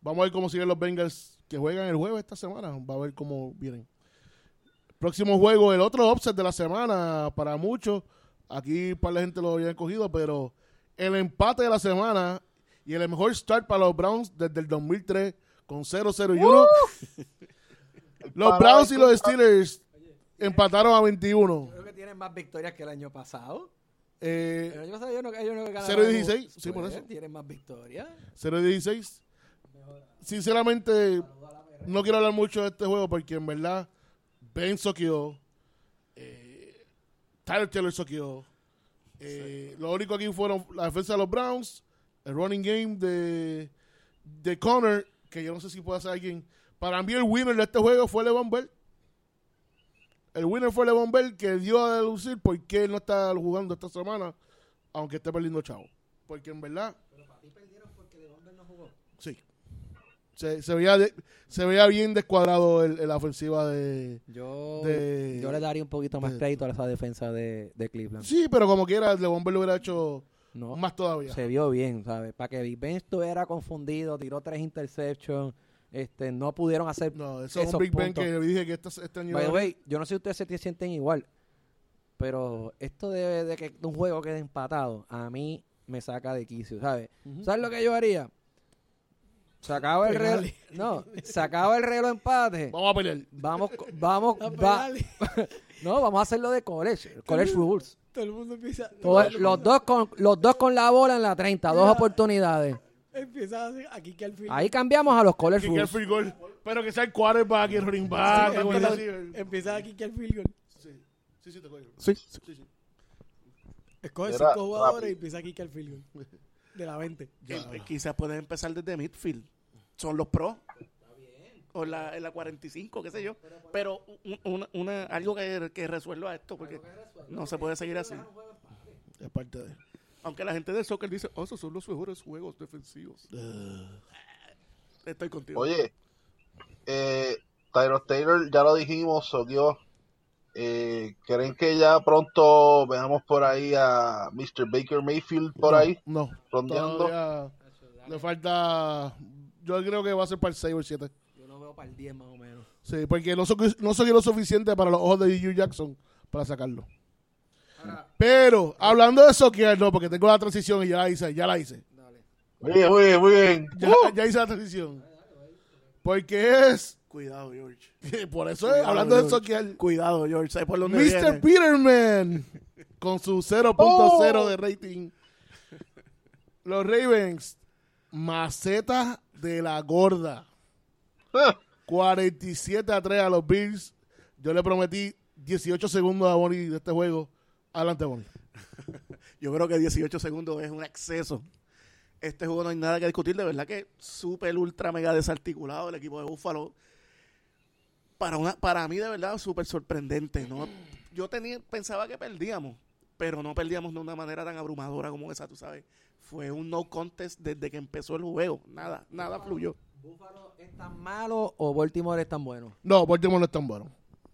Vamos a ver cómo siguen los Bengals que juegan el jueves esta semana. Va a ver cómo vienen. Próximo juego, el otro upset de la semana para muchos. Aquí para la gente lo habían cogido, pero el empate de la semana y el mejor start para los Browns desde el 2003 con 0-0 y 1. *laughs* los Para Browns y los Steelers empataron a 21. Creo que tienen más victorias que el año pasado. Eh, El año pasado ellos no, ellos no ganaron. 0 y 16, sí, por Pues, eso. Tienen más victorias. 0 y 16. Sinceramente, no quiero hablar mucho de este juego porque en verdad Ben soqueó, eh, Tyler Taylor soqueó. Eh, Lo único aquí fueron la defensa de los Browns, el running game de, de Connor, que yo no sé si puede ser alguien. Para mí el winner de este juego fue Levon Bell. El winner fue Levon Bell que dio a deducir por qué él no está jugando esta semana, aunque esté perdiendo chavo. Porque en verdad... Sí. Se, se veía de- se veía bien descuadrado el, el- la ofensiva de... Yo, De- yo le daría un poquito más de- crédito a esa defensa de, de Cleveland. Sí, pero como quiera, Bell lo hubiera hecho No, más todavía. se vio bien, ¿sabes? Para que Big Ben estuviera confundido, tiró tres interceptions, este, no pudieron hacer No, eso es un Big Ben que dije que este, este año... By the era- way, yo no sé si ustedes se sienten igual, pero esto de, de que un juego quede empatado, a mí me saca de quicio, ¿sabes? ¿Sabes lo que yo haría? Sacaba el reloj, no, sacaba el reloj empate. Vamos a pelear. Vamos, vamos, A va- *laughs* no, vamos a hacerlo de college, college rules. Todo el mundo empieza. Todo- los dos con los dos con la bola en la 30, dos oportunidades. Empieza a hacer aquí que al fin. Ahí cambiamos a los college Que rules. free goal. Pero que sea el quarterback y el running back. Sí, empieza, así. empieza aquí que al field goal. Sí, sí, sí, te cojo. Sí. Sí, sí. Escoge cinco jugadores rápido. y empieza aquí que al field goal. De la 20. Eh, Quizás pueden empezar desde midfield. Son los pros. O la, en la 45, qué sé yo. Pero un- una, una- algo que, que resuelva esto, porque no se puede seguir así. Es parte de... Aunque la gente del soccer dice, oh, esos son los mejores juegos defensivos. Estoy contigo. Oye, eh, Tyrod Taylor, ya lo dijimos, soqueó. Eh, ¿Creen que ya pronto veamos por ahí a Mr. Baker Mayfield por No, ahí? No. rondeando? Todavía le falta... Yo creo que va a ser para el 6 o el 7. Yo lo veo para el 10 más o menos. Sí, porque no, so- no soy lo suficiente para los ojos de Hugh Jackson para sacarlo. Pero, hablando de soquear, no, porque tengo la transición y ya la hice, ya la hice. Muy bien, muy bien, muy bien. Ya, Uh, ya hice la transición. Porque es, Cuidado, George. *laughs* por eso es, Cuidado, hablando de George. soquear, Cuidado, George. ¿Sabes por dónde Mr. viene? Peterman con su 0.0 Oh. de rating. Los Ravens, maceta de la gorda. *laughs* 47 a 3 a los Bills. Yo le prometí 18 segundos a Bonnie de este juego. Adelante, Bonnie. *laughs* Yo creo que 18 segundos es un exceso. Este juego no hay nada que discutir. De verdad que súper, ultra, mega desarticulado el equipo de Búfalo. Para, una, para mí, de verdad, súper sorprendente. ¿no? Yo tenía, pensaba que perdíamos, pero no perdíamos de una manera tan abrumadora como esa, tú sabes. Fue un no contest desde que empezó el juego. Nada, nada fluyó. ¿Búfalo es tan malo o Baltimore es tan bueno? No, Baltimore no es tan bueno.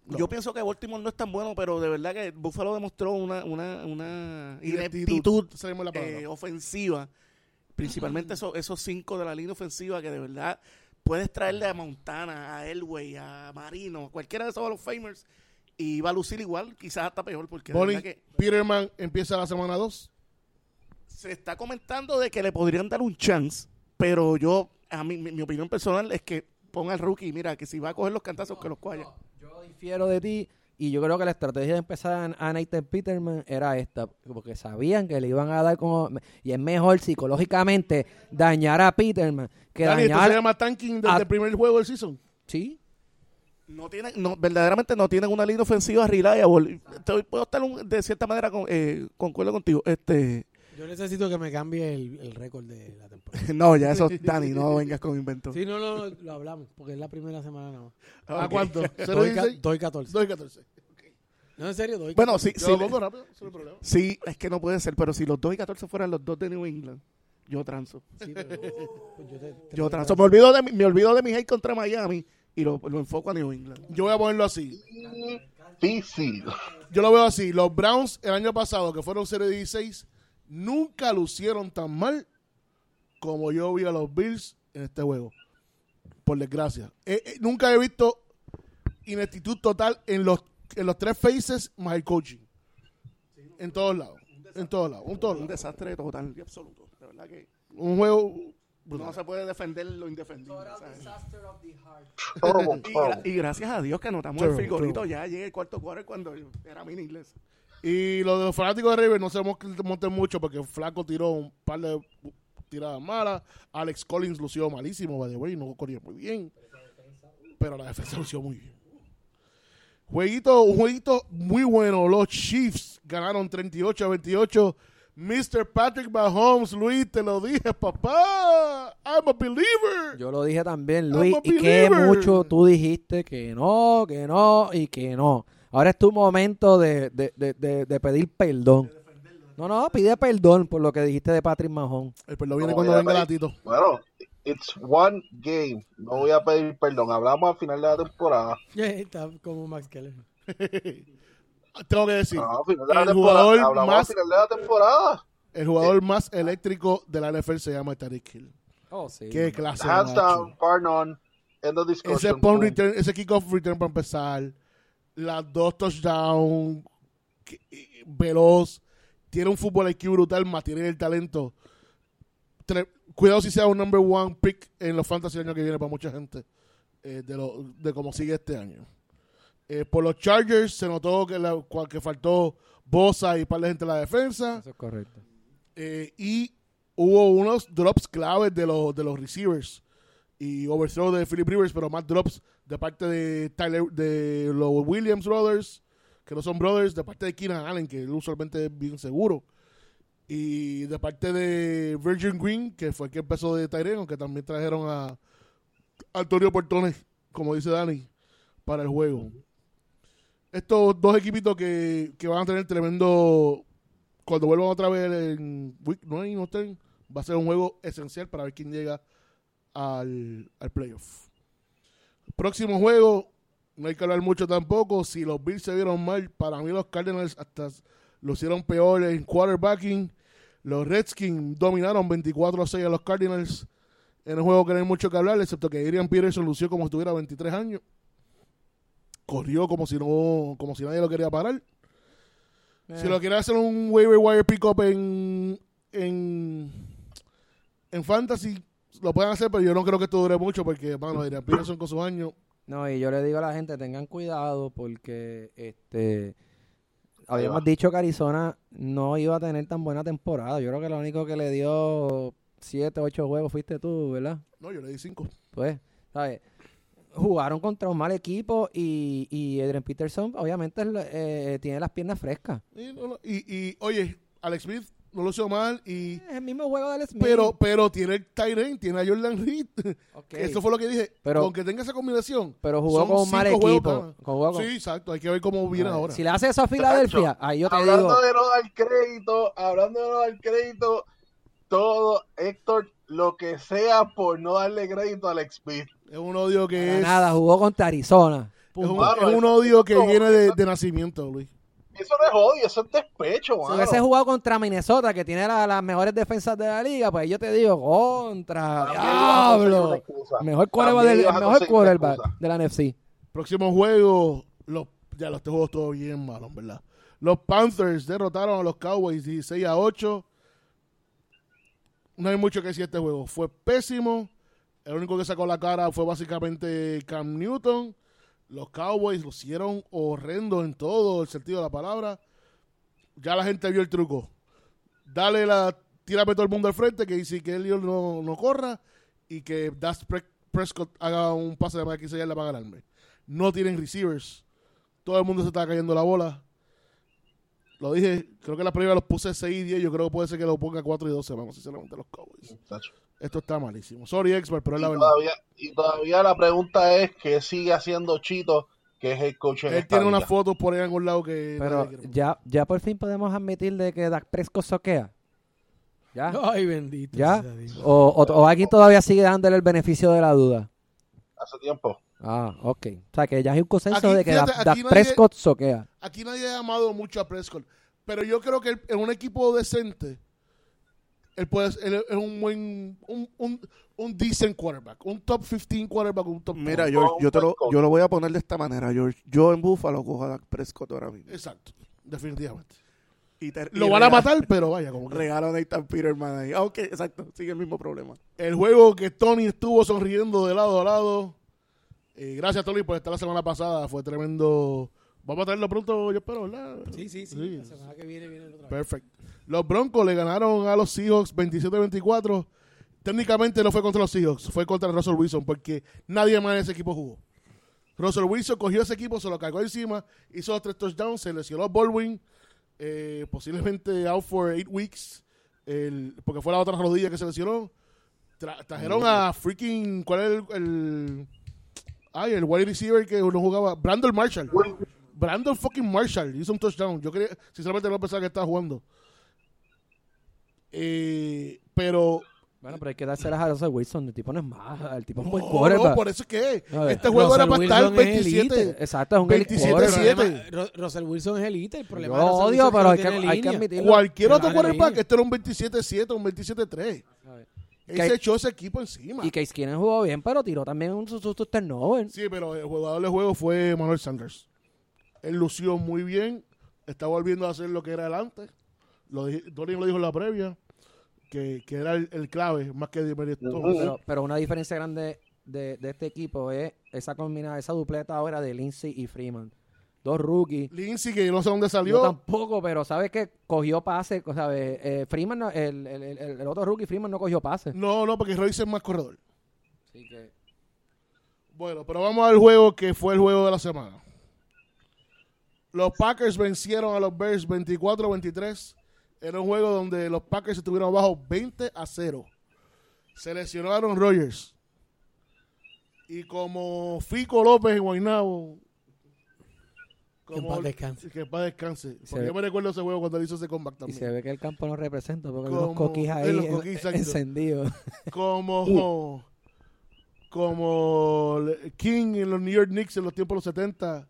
No. Yo pienso que Baltimore no es tan bueno, pero de verdad que Buffalo demostró una, una, una Ineptitud. eh, ofensiva, principalmente esos, esos cinco de la línea ofensiva que de verdad puedes traerle a Montana, a Elway, a Marino, cualquiera de esos Hall of Famers y va a lucir igual, quizás hasta peor, porque Bonnie, que Peterman empieza la semana 2. Se está comentando de que le podrían dar un chance, pero yo, a mí, mi, mi opinión personal es que ponga al rookie, mira, que si va a coger los cantazos, que los coja. Yo difiero de ti y yo creo que la estrategia de empezar a Nathan Peterman era esta, porque sabían que le iban a dar como... Y es mejor psicológicamente dañar a Peterman que Dani, esto se dañar... llama tanking desde a- el primer juego del season. Sí, no tienen, no, verdaderamente no tienen una línea ofensiva reliable. Estoy- puedo estar un- de cierta manera con, eh, concuerdo contigo. Este, Yo necesito que me cambie el, el récord de la temporada. *laughs* no, ya eso, Dani, no vengas con inventos. Sí, no, no, no, lo hablamos, porque es la primera semana nada más. ¿A Ok. cuánto? Doy, ca- 0-16? doy 14. 2 y 14. No, en serio, doy Bueno, sí, Yo sí, lo pongo rápido, ese es el problema. sí, es que no puede ser, pero si los 2 y 14 fueran los dos de New England, yo transo. Sí, pero, pues yo te- te Yo doy transo. Me olvido de, mi- me olvido de mi hate contra Miami y lo, lo enfoco a New England. Yo voy a ponerlo así. Difícil. Yo lo veo así. Los Browns el año pasado, que fueron 0 16, nunca lucieron tan mal como yo vi a los Bills en este juego. Por desgracia. Eh, eh, nunca he visto ineptitud total en los, en los tres faces más el coaching. En todos lados. En todos lados. Un desastre total y absoluto. De verdad que Un juego. no se puede defender lo indefendible. Y, gra- y gracias a Dios que anotamos True, el frigorito true. ya llega el cuarto cuadro cuando era mini inglés. Y lo de los fanáticos de River no se monten mucho porque Flaco tiró un par de tiradas malas. Alex Collins lució malísimo, by the way, no corría muy bien. Pero la defensa *laughs* lució muy bien. Jueguito, un jueguito muy bueno. Los Chiefs ganaron 38 a 28. Mr. Patrick Mahomes, Luis, te lo dije, papá. I'm a believer. Yo lo dije también, Luis, y que mucho tú dijiste que no, que no y que no. Ahora es tu momento de, de, de, de, de pedir perdón. No, no, pide perdón por lo que dijiste de Patrick Mahon. El perdón viene No, cuando venga Latito. Bueno, it's one game. No voy a pedir perdón. Hablamos al final de la temporada. *laughs* Está como Max Keller. *laughs* Tengo que decir, No, al final de la el temporada. jugador Hablamos más al final de la temporada. El jugador más eléctrico de la NFL se llama Tariq Hill. Oh, sí. Qué clase de Hands down, bar none. End of discussion. Ese punt return, ese kickoff return para empezar. Las dos touchdowns. Veloz. Tiene un fútbol IQ brutal, más tiene el talento. Cuidado si sea un number one pick en los fantasy el año que viene para mucha gente. eh, de, lo, de cómo sigue este año. Eh, por los Chargers se notó que, la- que faltó Bosa y par de gente en la defensa. Eso es correcto. Eh, y hubo unos drops claves de los, de los receivers y overthrow de Philip Rivers, pero más drops de parte de Tyler, de los Williams Brothers, que no son brothers, de parte de Keenan Allen, que usualmente es bien seguro, y de parte de Virgin Green, que fue el que empezó de Tyreno, que también trajeron a Antonio Portones, como dice Dani, para el juego. Estos dos equipitos que, que van a tener tremendo cuando vuelvan otra vez en Week 9 o 10, va a ser un juego esencial para ver quién llega al, al playoff. Próximo juego, no hay que hablar mucho tampoco. Si los Bills se vieron mal, para mí los Cardinals hasta lo hicieron peor en quarterbacking. Los Redskins dominaron 24 a 6 a los Cardinals en un juego que no hay mucho que hablar, excepto que Adrian Peterson lució como si tuviera 23 años. Corrió como si no, como si nadie lo quería parar. Si lo quieren hacer un waiver wire pickup en, en, en Fantasy, lo pueden hacer, pero yo no creo que esto dure mucho porque, mano, Adrian Peterson con sus años. No, y yo le digo a la gente, tengan cuidado porque este habíamos dicho que Arizona no iba a tener tan buena temporada. Yo creo que lo único que le dio siete, ocho juegos fuiste tú, ¿verdad? No, yo le di cinco. Pues, ¿sabes? Jugaron contra un mal equipo y, y Adrian Peterson obviamente eh, tiene las piernas frescas. Y, no, no, y, y, oye, Alex Smith no lo hizo mal, y, Es el mismo juego del Smith. pero, pero tiene el tiene a Jordan Reed. *laughs* Eso fue lo que dije. Pero- con que tenga esa combinación. Pero jugó con un mal equipo. Con- Sí, exacto. Hay que ver cómo viene ahora. Si le hace eso a Filadelfia, ahí yo te hablando digo. de no dar crédito, hablando de no dar crédito, todo, Héctor, lo que sea por no darle crédito a Alex Smith. Es un odio que para es. nada, jugó contra Arizona. Es un, Claro, es un eso- odio que viene de, de nacimiento, Luis. Eso no es odio, eso es despecho, Si mano. hubiese jugado contra Minnesota, que tiene la- las mejores defensas de la liga, pues yo te digo, contra, diablo. Mejor quarterback del, mejor quarterback de la NFC. Próximo juego, los, ya los este juego estuvo bien malo, en verdad. Los Panthers derrotaron a los Cowboys 16 a 8. No hay mucho que decir de este juego. Fue pésimo. El único que sacó la cara fue básicamente Cam Newton. Los Cowboys lo hicieron horrendo en todo el sentido de la palabra. Ya la gente vio el truco. Dale la. Tírame todo el mundo al frente, que si que Elliot no, no corra y que Das Pre- Prescott haga un pase de más 15 yardas para ganarme. No tienen receivers. Todo el mundo se está cayendo la bola. Lo dije, creo que la primera los puse 6 y 10. Yo creo que puede ser que lo ponga 4 y 12. Vamos, sinceramente, los Cowboys. Esto está malísimo. Sorry, expert, pero es Y la verdad. todavía, y todavía la pregunta es que sigue haciendo Chito, que es el coach en Él tiene unas fotos por ahí en algún lado que. Pero ya, ya por fin podemos admitir de que Dak Prescott soquea. ¿Ya? Ay, bendito. ¿Ya? O, o, o alguien todavía sigue dándole el beneficio de la duda. Hace tiempo. Ah, ok. O sea, que ya hay un consenso Aquí, de que fíjate, Dak, aquí Prescott soquea. Aquí nadie ha amado mucho a Prescott. Pero yo creo que en un equipo decente, él, puede, él es un buen, un, un, un decent quarterback. Un top 15 quarterback, un top Mira, 20. George, yo, te lo, yo lo voy a poner de esta manera, George. Yo en Buffalo cojo a Dak Prescott ahora mismo. Exacto, definitivamente. Y te- Lo y van a matar, pero vaya, como que. Regalo a Nathan Peterman ahí. Aunque, exacto, sigue el mismo problema. El juego que Tony estuvo sonriendo de lado a lado. Eh, gracias, Tony, por estar la semana pasada. Fue tremendo. Vamos a tenerlo pronto, yo espero, ¿verdad? Sí, sí, sí. Sí. La semana que viene viene otra vez. Perfecto. Los Broncos le ganaron a los Seahawks 27-24. Técnicamente no fue contra los Seahawks, fue contra Russell Wilson, porque nadie más en ese equipo jugó. Russell Wilson cogió ese equipo, se lo cargó encima, hizo los tres touchdowns, se lesionó a Baldwin, eh, posiblemente out for eight weeks, el- porque fue la otra rodilla que se lesionó. Tra- trajeron a freaking, ¿cuál es el, el- ay, el wide receiver que no jugaba? Brandon Marshall. Brandon fucking Marshall hizo un touchdown. Yo creía, sinceramente no pensaba que estaba jugando. Eh, pero Bueno, pero hay que dárselas a Russell Wilson. El tipo no es más. El tipo es un buen no, quarterback. no, por eso es que este juego era Russell para estar Wilson es 27. elite. Exacto, es un elite 27 quarterback. El siete. problema- Ru- Russell Wilson es elite. El Yo problema Russell odio, Wilson pero hay es que, tiene hay que admitirlo. Cualquier otro quarterback, este era un 27-7, un 27-3. Él Que- se echó ese equipo encima. Y Case Keenum jugó bien, pero tiró también un sus sus turnovers. Sí, pero el jugador del juego fue Manuel Sanders. Él lució muy bien. Está volviendo a hacer lo que era el antes. Lo Tony lo dijo en la previa. Que, que era el, el clave, más que Demerit Pero, pero una diferencia grande de, de este equipo es esa combinada, esa dupleta ahora de Lindsey y Freeman. Dos rookies. Lindsay, que no sé dónde Yo salió. tampoco, pero ¿sabes qué? Cogió pase, ¿sabes? Eh, Freeman, no- el, el, el, el otro rookie, Freeman, no cogió pase. No, no, porque Royce es más corredor. Así que... Bueno, pero vamos al juego que fue el juego de la semana. Los Packers vencieron a los Bears 24-23. Era un juego donde los Packers estuvieron abajo 20 a 0. Se lesionó Aaron Rodgers. Y como Fico López en Guaynabo. Que en paz descanse. Que en paz descanse. se Porque ve- yo me recuerdo ese juego cuando él hizo ese comeback Y también. se ve que el campo no representa porque hay Como- unos coquis ahí los en- coquis, exacto. encendidos. como como le- King en los New York Knicks en los tiempos de los 70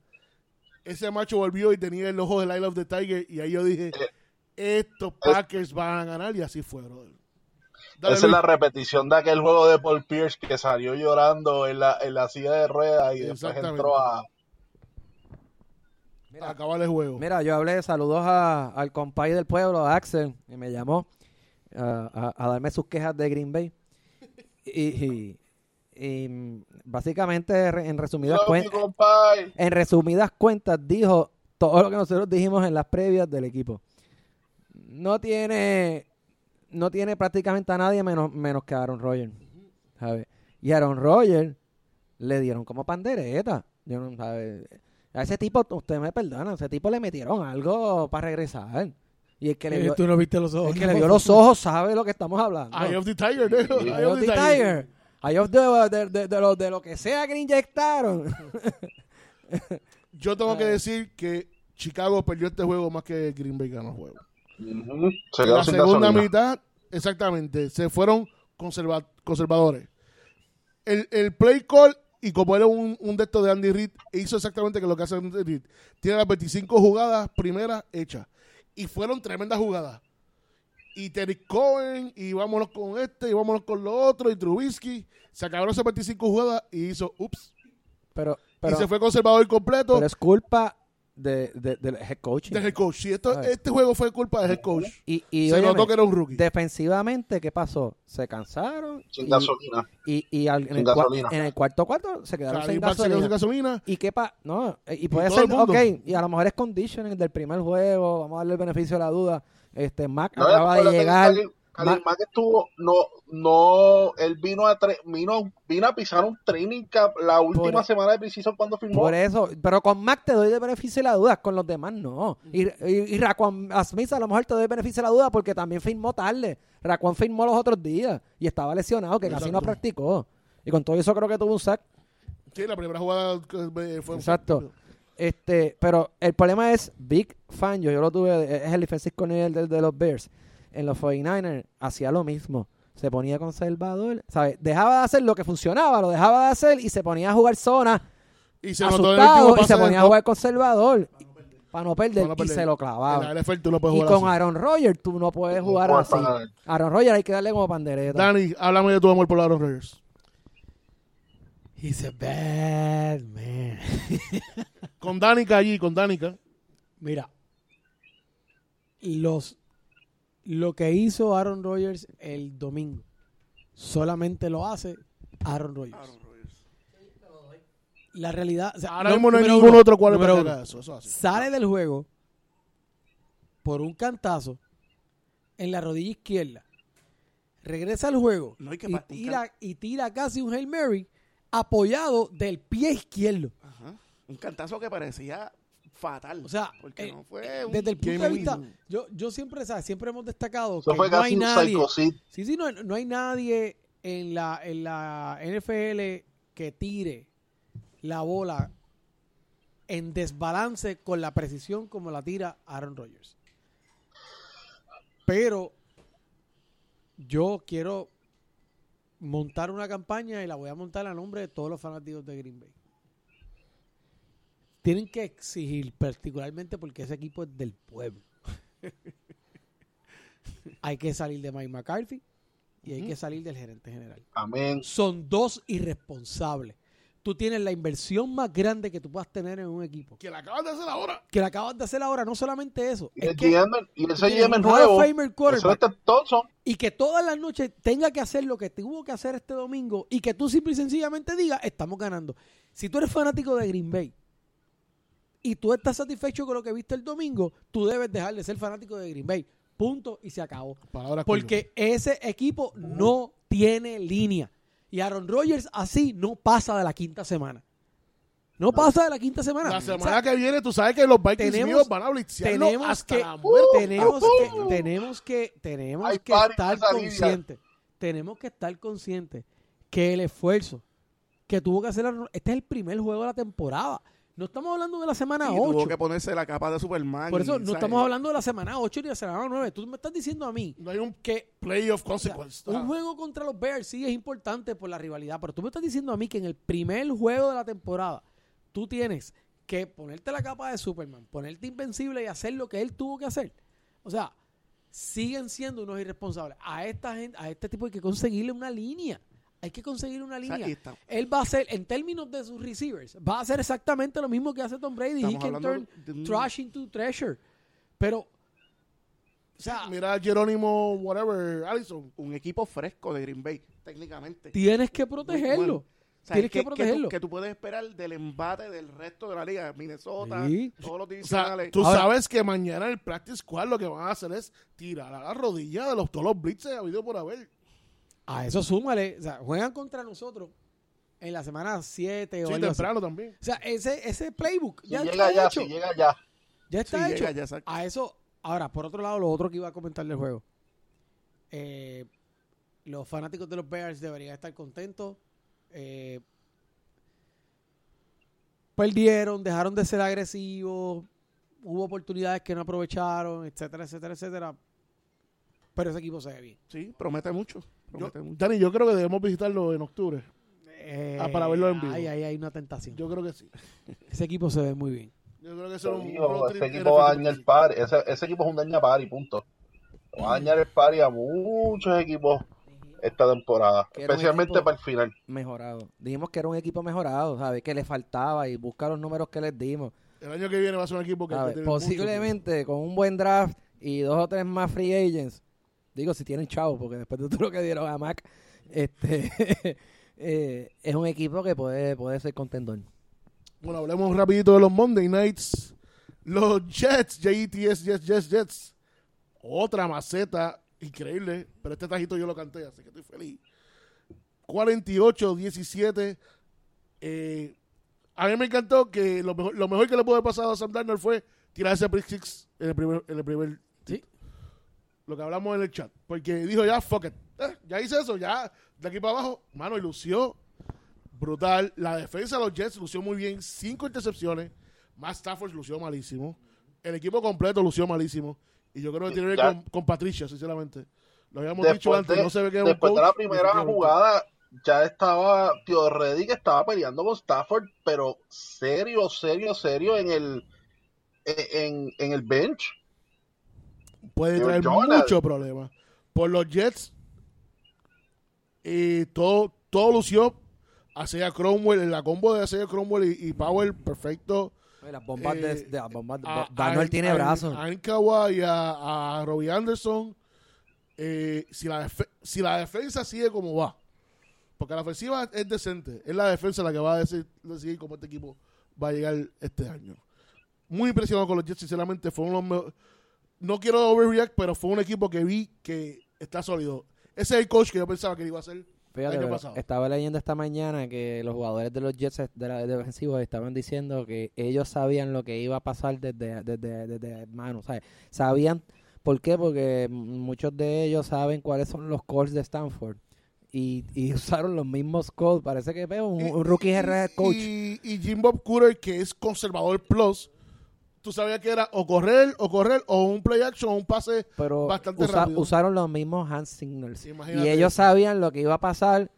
ese macho volvió y tenía el ojo del Isle of the Tiger y ahí yo dije estos Packers van a ganar y así fue brother. Dale, Esa es la repetición de aquel juego de Paul Pierce que salió llorando en la, en la silla de ruedas y después entró a... Mira, acabar el juego. Mira, yo hablé, saludos a- al compay del pueblo, a Axel, que me llamó a, a- a darme sus quejas de Green Bay. Y, y- y, básicamente, en resumidas, en resumidas cuentas, dijo todo lo que nosotros dijimos en las previas del equipo. No tiene, no tiene prácticamente a nadie menos, menos que a Aaron Rodgers. ¿sabes? Y Aaron Rodgers le dieron como pandereta. Yo no, ¿sabe? A ese tipo, usted me perdona, a ese tipo le metieron algo para regresar. Y el que le Eh, vio, Tú no viste los ojos. el que le vio los ojos sabe lo que estamos hablando. Eye of the Tiger ¿no? Eye Eye of the Tiger. Eye of the- de, de- de lo, de lo que sea que le inyectaron. yo tengo que decir que Chicago perdió este juego más que Green Bay ganó el juego Se quedó la segunda gasolina. mitad, exactamente, se fueron conserva- conservadores. El, el play call, y como era un, un de estos de Andy Reid, hizo exactamente lo que hace Andy Reid. Tiene las 25 jugadas primeras hechas. Y fueron tremendas jugadas. Y Terry Cohen, y vámonos con este, y vámonos con lo otro, y Trubisky. Se acabaron esas 25 jugadas y hizo, ups. Pero, pero, y se fue conservador completo pero es culpa de, de- del head coaching. del head coach. Si esto, este juego fue culpa del head coach. Y, y se óyeme, notó que era un rookie. defensivamente, ¿qué pasó? Se cansaron. Sin y, gasolina. y, y al- en, Sin el gasolina. en el cuarto cuarto se quedaron sin quedó sin gasolina. gasolina. ¿Y qué pa No, eh, y puede ser, ok, y a lo mejor es conditioning del primer juego, vamos a darle el beneficio de la duda. Este, Mac No, acaba de llegar. Khalil Ma- Mack estuvo, no, no, él vino a, tre- vino, vino a pisar un training camp la última Por- semana de preciso cuando firmó. Por eso, pero con Mac te doy de beneficio de la duda, con los demás no. Y, y, y Raquan Smith a lo mejor te doy beneficio de la duda porque también firmó tarde. Raquan firmó los otros días y estaba lesionado, que casi no practicó. Y con todo eso creo que tuvo un sack. Sí, la primera jugada fue Exacto. Este, pero el problema es Big Fan, yo, yo lo tuve, es el defensive coordinator de, de los Bears. En los 49ers hacía lo mismo. Se ponía conservador, ¿sabes? Dejaba de hacer lo que funcionaba, lo dejaba de hacer y se ponía a jugar zona Y se asustado y se ponía a jugar conservador. para no perder, Para no y se lo NFL tú no puedes Y jugar con así. Aaron Rodgers tú no puedes jugar No así. Aaron Rodgers hay que darle como pandereta. Dani, háblame de tu amor por Aaron Rodgers. He's a bad man. *laughs* Con Danica allí, con Danica. Mira, los lo que hizo Aaron Rodgers el domingo solamente lo hace Aaron Rodgers. Aaron Rodgers. La realidad, o sea, Ahora no- mismo no hay ningún uno, otro cual eso. Eso sale del juego por un cantazo en la rodilla izquierda. Regresa al juego No tira, y tira casi un Hail Mary apoyado del pie izquierdo. Ajá. Un cantazo que parecía fatal. O sea, porque eh, no fue un Desde el punto de vista, yo, yo siempre, ¿sabes? siempre hemos destacado Eso que fue no casi hay nadie. Sí, sí, no, no hay nadie en la, en la NFL que tire la bola en desbalance con la precisión como la tira Aaron Rodgers. Pero yo quiero montar una campaña y la voy a montar a nombre de todos los fanáticos de Green Bay. Tienen que exigir, particularmente porque ese equipo es del pueblo. *laughs* hay que salir de Mike McCarthy y hay que salir del gerente general. Amén. Son dos irresponsables. Tú tienes la inversión más grande que tú puedas tener en un equipo. Que la acabas de hacer ahora. Que la acabas de hacer ahora, no solamente eso. Y es el que- GM, y ese GM nuevo, y que todas las noches tenga que hacer lo que tuvo que hacer este domingo y que tú simple y sencillamente digas, estamos ganando. Si tú eres fanático de Green Bay y tú estás satisfecho con lo que viste el domingo, tú debes dejar de ser fanático de Green Bay. Punto y se acabó. Porque ese equipo no tiene línea. Y Aaron Rodgers así no pasa de la quinta semana. No pasa de la quinta semana. La O sea, semana que viene tú sabes que los Vikings tenemos- míos van a blitzearlo tenemos hasta que- la muerte. tenemos que tenemos que tenemos estar conscientes tenemos que estar conscientes que el esfuerzo que tuvo que hacer Aaron- este es el primer juego de la temporada no estamos hablando de la semana tuvo 8 que ponerse la capa de Superman. por eso no ¿sabes? estamos hablando de la semana 8 ni de la semana 9 tú me estás diciendo a mí No hay un que play of o sea, consequence. un juego contra los Bears sí es importante por la rivalidad, pero tú me estás diciendo a mí que en el primer juego de la temporada tú tienes que ponerte la capa de Superman, ponerte invencible y hacer lo que él tuvo que hacer. O sea, siguen siendo unos irresponsables. A esta gente, a este tipo hay que conseguirle una línea. Hay que conseguirle una O sea, línea. está- Él va a hacer, en términos de sus receivers, va a hacer exactamente lo mismo que hace Tom Brady. He Estamos can hablando turn de trash into treasure. Pero, o sea, Mira a Jerónimo, whatever, Allison. un equipo fresco de Green Bay, técnicamente. tienes que protegerlo. bueno. O sea, Tienes ¿qué- que qué tú- protegerlo. Que tú, puedes esperar del embate del resto de la liga. Minnesota, Sí. todos los O sea, divisionales. tú Ahora- sabes que mañana en el practice squad lo que van a hacer es tirar a la rodilla de los todos los blitzes habido por haber. A eso súmale, o sea, juegan contra nosotros en la semana 7 o Sí, algo así. temprano también. O sea, ese, ese playbook Si ya llega está ya, hecho. si llega ya. Ya está Sí, hecho. llega ya, a eso, ahora, por otro lado, lo otro que iba a comentar del juego. Eh, los fanáticos de los Bears deberían estar contentos. Eh, perdieron, dejaron de ser agresivos, hubo oportunidades que no aprovecharon, etcétera, etcétera, etcétera. Pero ese equipo se ve bien. Sí, promete mucho. Yo-. Dani, yo creo que debemos visitarlo en octubre. Eh, Ah, para verlo en vivo. Ahí, ahí hay una tentación. Yo creo que sí. Ese equipo se ve muy bien. Yo creo que eso es un road ese equipo va a dañar el party. Ese, ese equipo es un daña party, punto. Va a dañar el party a muchos equipos esta temporada. Especialmente equipo- para el final. Mejorado. Dijimos que era un equipo mejorado, ¿sabes? Que le faltaba y busca los números que les dimos. El año que viene va a ser un equipo que Posiblemente con un buen draft y dos o tres más free agents. Digo, si tienen chavos, porque después de todo lo que dieron a Mac, este, *laughs* eh, es un equipo que puede, puede ser contendor. Bueno, hablemos rapidito de los Monday Nights. Los Jets, Jets, Jets, Jets, Jets. Otra maceta increíble, pero este tajito yo lo canté, así que estoy feliz. 48-17. Eh, a mí me encantó que lo mejor, lo mejor que le pudo haber pasado a Sam Darnold fue tirar ese pick six en el primer, en el primer. Lo que hablamos en el chat. Porque dijo ya, fuck it. Eh, ya hice eso, ya de aquí para abajo. Mano, y lució brutal. La defensa de los Jets lució muy bien. Cinco intercepciones. Más Stafford lució malísimo. El equipo completo lució malísimo. Y yo creo que tiene que ver con, con Patricia, sinceramente. Lo habíamos dicho Después, antes. de, no se ve que después de la primera jugada, ya estaba Tío Reddy que estaba peleando con Stafford, pero serio, serio, serio en el en, en el bench. Puede Pero traer muchos problemas. Por los Jets, y todo, todo lució hacia Cromwell, en la combo de hacia Cromwell y, y Powell, perfecto. Oye, Las bombas de, Eh, de- las bombas de- A- a- tiene a- brazos. A Incawa y a, a Robbie Anderson. eh, si, la si la defensa sigue como va, porque la ofensiva es decente, es la defensa la que va a decir, decidir cómo este equipo va a llegar este año. Muy impresionado con los Jets, sinceramente, fue uno de los mejores- No quiero overreact, pero fue un equipo que vi que está sólido. Ese es el coach que yo pensaba que iba a ser Fíjate, el año pasado. estaba leyendo esta mañana que los jugadores de los Jets de la de defensivos estaban diciendo que ellos sabían lo que iba a pasar desde, desde, desde mano, ¿sabes? Sabían, ¿por qué? Porque muchos de ellos saben cuáles son los calls de Stanford. Y, y *laughs* usaron los mismos calls. Parece que veo un, un rookie head coach. Y, y Jim Bob Cooter, que es conservador plus, tú sabías que era o correr, o correr, o un play action, o un pase pero bastante usa- rápido. usaron los mismos hand signals. Imagínate Y ellos sabían lo que iba a pasar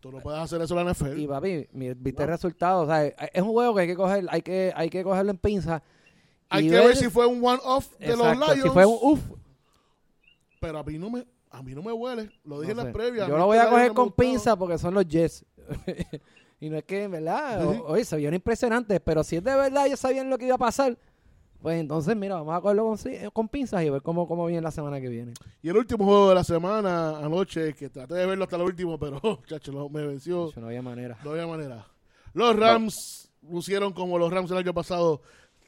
Tú no puedes hacer eso en la NFL. Y papi, viste el resultado. O sea, es un juego que hay que coger, hay que, hay que cogerlo en pinza. Hay que ver si fue un one-off de Exacto, los Lions. Si fue un uff, Pero a mí no me, a mí no me huele. Lo dije no en la previa. Yo lo voy este a Lions coger no con pinza porque son los Jets. *laughs* y no es que, en verdad, Sí. oye, se vieron impresionantes, pero si es de verdad ellos sabían lo que iba a pasar, pues entonces, mira, vamos a cogerlo con, con pinzas y ver cómo, cómo viene la semana que viene. Y el último juego de la semana, anoche, que traté de verlo hasta lo último, pero, *laughs* chacho, me venció. No había manera. No había manera. Los Rams lucieron como los Rams el año pasado,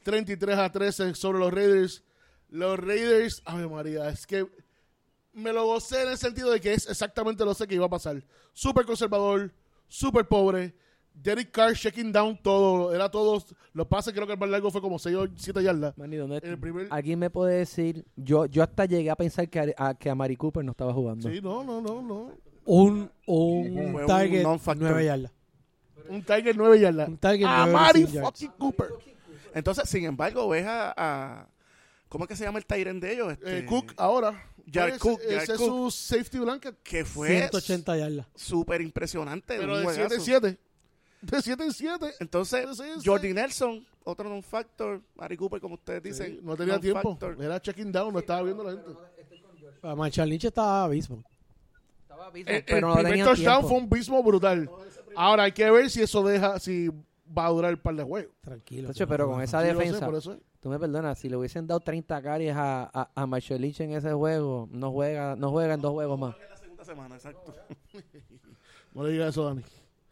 33 a 13 sobre los Raiders. Los Raiders, Ave María, es que me lo gocé en el sentido de que es exactamente lo sé que iba a pasar. Súper conservador, súper pobre. Derek Carr checking down todo, era todo. Los pases creo que el más largo fue como 6 o 7 yardas. Manny, ¿dónde- En el primer- ¿Alguien me puede decir? Yo yo hasta llegué a pensar que a, a- que a Mari Cooper no estaba jugando. Sí, no, no, no, no. Un, un un target. 9 yardas. Un Tiger 9 yardas. Un target a Mari fucking Cooper. Entonces, sin embargo, ves a, a- ¿cómo es que se llama el Tyrant de ellos? Este, Eh, Cook ahora. Jared Ese- Cook, Ese Jared es su safety blanket. que fue 180 yardas. súper impresionante. Pero un de 7 en juegazo. 7. De 7 en 7. Entonces, Sí, sí. Jordi Nelson, otro non-factor, Mari Cooper, como ustedes dicen. no tenía tiempo. Era checking down, no estaba viendo la gente. Para Marshall Lynch estaba abismo. Estaba El, pero el no primer tenía touchdown tiempo. fue un bismo brutal. Ahora hay que ver si eso deja, si va a durar el par de juegos. Tranquilo. Pero con esa sé, defensa, tú me perdonas, si le hubiesen dado 30 carries a, a, a Marshall Lynch en ese juego, no juega, no juega en dos juegos más. La segunda semana, exacto. *laughs* No le digas eso, Dani.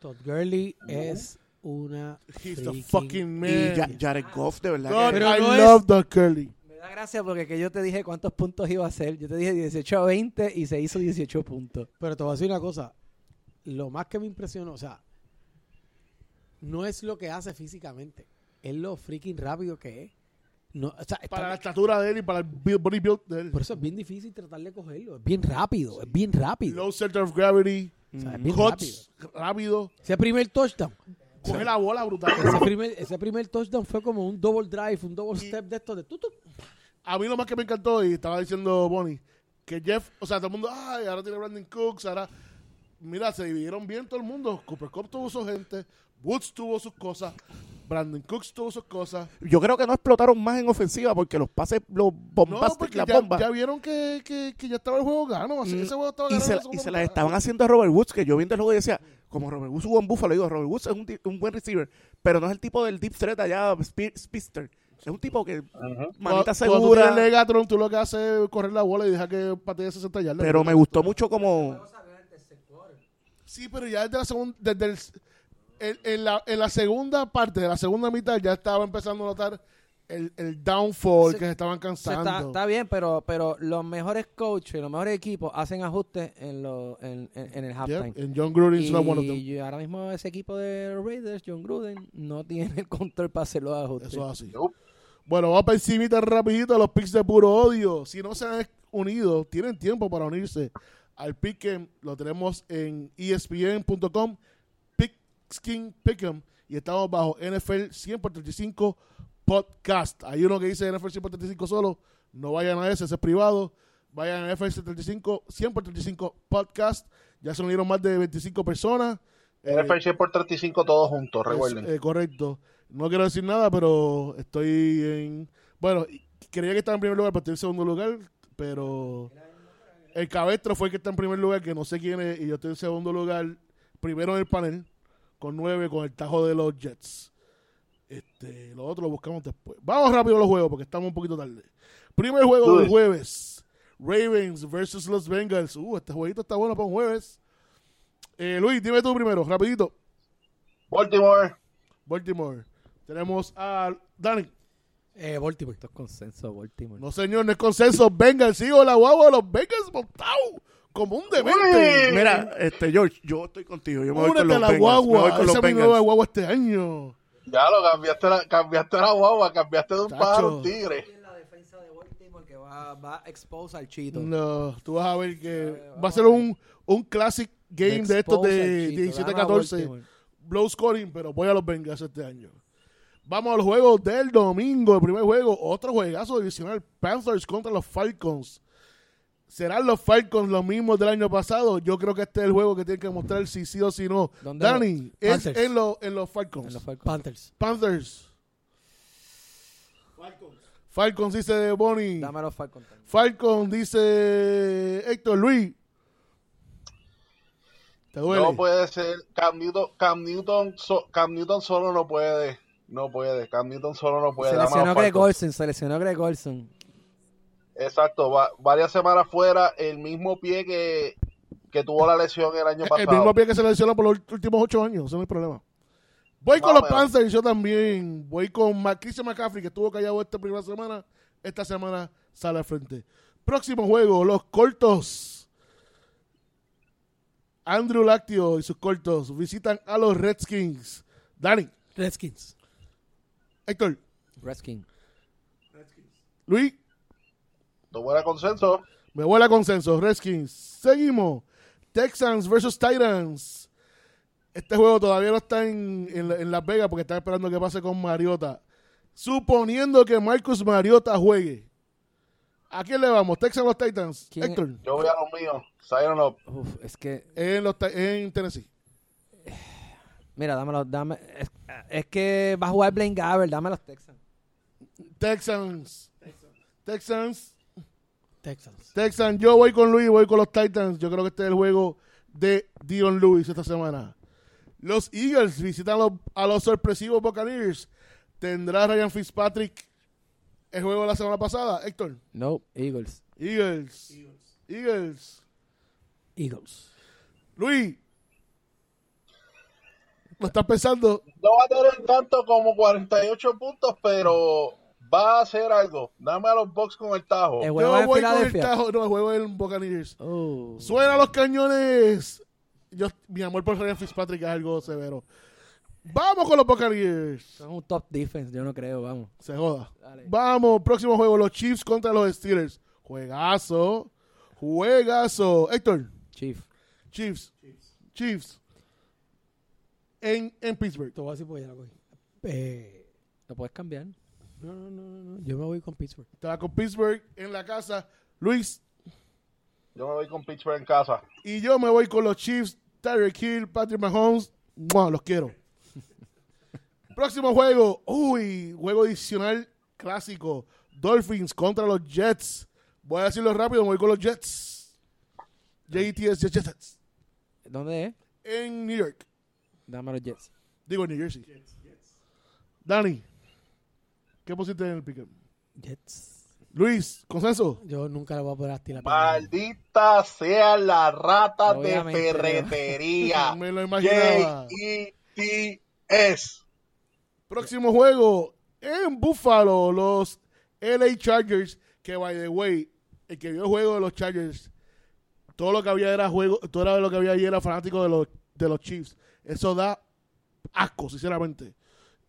Todd Gurley es una He's the fucking man. Y Ja- Jared Goff, de verdad. God, Pero I no love the curly. Me da gracia porque que yo te dije cuántos puntos iba a hacer. Yo te dije 18 a 20 y se hizo 18 puntos. Pero te voy a decir una cosa. Lo más que me impresionó, o sea, no es lo que hace físicamente, es lo freaking rápido que es. No, o sea, Para la estatura de él y para el body build de él. por eso es bien difícil tratar de cogerlo. Es bien rápido, es bien rápido. Low center of gravity. O sea, es bien Cuts rápido. rápido. Ese primer touchdown, Coge la bola brutal. ese primer, ese primer touchdown fue como un double drive, un double step de estos de tutu. A mí lo más que me encantó, y estaba diciendo Bonnie, que Jeff, o sea, todo el mundo, ay, ahora tiene Brandon Cooks, ahora, mira, se dividieron bien todo el mundo. Cooper Cup tuvo su gente, Woods tuvo sus cosas, Brandon Cooks tuvo sus cosas. Yo creo que no explotaron más en ofensiva porque los pases, los No, bombastic, porque las ya, bombas. ya vieron que, que, que ya estaba el juego gano. Ese Mm, ese juego estaba y ganado. se, y se las estaban haciendo a Robert Woods, que yo viendo el juego y decía, como Robert Woods jugó en Buffalo, digo, Robert Woods es un, un buen receiver, pero no es el tipo del deep threat allá, speed- speedster. Es un tipo que, manita Cuando- Cuando tú segura, tienes Legatron, tú lo que haces es correr la bola y deja que patee 60 yardas. pero me gustó mucho como... Sí, pero ya desde la segunda, desde el, en, en la, en la segunda parte de la segunda mitad ya estaba empezando a notar el, el downfall que se estaban cansando. está, está bien, pero, pero los mejores coaches, los mejores equipos hacen ajustes en, lo, en, en, en el Yep, halftime. and John Gruden not one of them. Y ahora mismo ese equipo de Raiders, John Gruden, no tiene el control para hacer los ajustes. Eso es así. Nope. Bueno, vamos para encimita rapidito a los picks de puro odio. Si no se han unido, tienen tiempo para unirse al Pick'em. Lo tenemos en ESPN.com, Pickskin Pick'em. Y estamos bajo NFL 100 por 35 Podcast. Hay uno que dice NFL 100 por 35 solo. No vayan a ese, ese es privado. Vayan a NFL 35, 100 por 35 Podcast. Ya se unieron más de 25 personas. Eh, NFL 100 por 35 todos juntos, recuerden. es, eh, correcto. No quiero decir nada, pero estoy en Bueno, creía que estaba en primer lugar, pero estoy en segundo lugar. Pero el cabestro fue el que está en primer lugar, que no sé quién es, y yo estoy en segundo lugar, primero en el panel, con nueve, con el tajo de los Jets. Este, lo otro lo buscamos después. Vamos rápido a los juegos, porque estamos un poquito tarde. Primer juego del jueves. Ravens versus los Bengals. Uh, este jueguito está bueno para un jueves. Eh, Luis, dime tú primero, rapidito. Baltimore. Baltimore. Tenemos a Dani. Eh, Baltimore. Esto es consenso, Baltimore. No, señor, no es consenso. Bengals, sigo la guagua de los Bengals montado como un demente. Uy. Mira, este, George, yo estoy contigo. Yo me voy con los la Bengals. Me voy guagua. con Esa los es mi nueva guagua este año. Ya lo cambiaste la, cambiaste la guagua, cambiaste de un Chacho. pájaro a un tigre. la defensa de Baltimore que va, va a expose al Chito. No, tú vas a ver que va a ser un, un classic game de estos de al Chito. Gana 17-14. Baltimore. Blow scoring, pero voy a los Bengals este año. Vamos a los juegos del domingo. El primer juego, otro juegazo divisional. Panthers contra los Falcons. ¿Serán los Falcons los mismos del año pasado? Yo creo que este es el juego que tiene que mostrar si sí o si no. ¿Dónde Dani, es Panthers. en, los en los Falcons. En los Falcons. Panthers. Panthers. Falcons dice Bonnie. Dame a los Falcons también. Falcon dice Héctor Luis. ¿Te duele? No puede ser. Cam Newton, Cam Newton, so- Cam Newton solo no puede. No puede. Cam Newton solo no puede. Los Seleccionó Greg Falcons. Olsen, seleccionó Greg Olsen. Exacto. va- varias semanas fuera. El mismo pie que, que tuvo la lesión el año el pasado. mismo pie que se lesionó por los últimos ocho años, ese no es el problema. Voy con los. Panthers, yo también. Voy con Ma- Christian McCaffrey, que estuvo callado esta primera semana. Esta semana sale al frente. Próximo juego, los cortos. Andrew Lactio y sus cortos visitan a los Redskins. Dani, Redskins. Héctor, Redskins. Luis, No buena consenso. me vuela consenso. Redskins. Seguimos. Texans versus Titans. Este juego todavía no está en, en, la- en Las Vegas porque están esperando que pase con Mariota. Suponiendo que Marcus Mariota juegue. ¿A quién le vamos? ¿Texans o los Titans? ¿Quién? Héctor. Yo voy a los míos. Zion Up. Uf, es que, En, los, en Tennessee. mira, dámelo, dame. Es, es que va a jugar Blaine Gabbert, dame los Texans. Texans. Texans. Texans. Texans. Yo voy con Luis, voy con los Titans. Yo creo que este es el juego de Dion Lewis esta semana. Los Eagles visitan a los, a los sorpresivos Buccaneers. ¿Tendrá Ryan Fitzpatrick el juego de la semana pasada? Héctor. No, Eagles. Eagles. Eagles. Eagles. Luis. ¿Lo estás pensando? No va a tener tanto como 48 puntos, pero va a hacer algo. Dame a los Bucks con el tajo. El juego Yo en voy con el tajo. No, el juego en Buccaneers. Oh. Suena los cañones. Yo, mi amor por Ryan Fitzpatrick es algo severo. Vamos con los Buccaneers. Son un top defense, yo no creo, vamos. Se joda. Dale. Vamos, próximo juego, los Chiefs contra los Steelers. Juegazo. Juegazo. Héctor, Chief. Chiefs. Chiefs. En, en Pittsburgh. Te voy a decir porque ya la cogí. Eh, Lo puedes cambiar. No, no, no, no, no. Yo me voy con Pittsburgh. Va con Pittsburgh en la casa. Luis. Yo me voy con Pittsburgh en casa. Y yo me voy con los Chiefs. Tyreek Hill, Patrick Mahomes. ¡Mua! Los quiero. *laughs* Próximo juego. Uy, juego adicional clásico. Dolphins contra los Jets. Voy a decirlo rápido, me voy con los Jets. JTS Jets. ¿Dónde es? En New York. Dame a los Jets. Digo, en New Jersey. Dani, ¿qué pusiste en el pick Jets. Luis, consenso. Yo nunca le voy a poder tirar. Maldita sea la rata Obviamente, de ferretería. *laughs* Me lo imaginaba. J-E-T-S. Próximo juego en Buffalo, los LA Chargers, que by the way, el que vio el juego de los Chargers, todo lo que había era juego, todo era lo que había ahí era fanático de los, de los Chiefs. Eso da asco, sinceramente.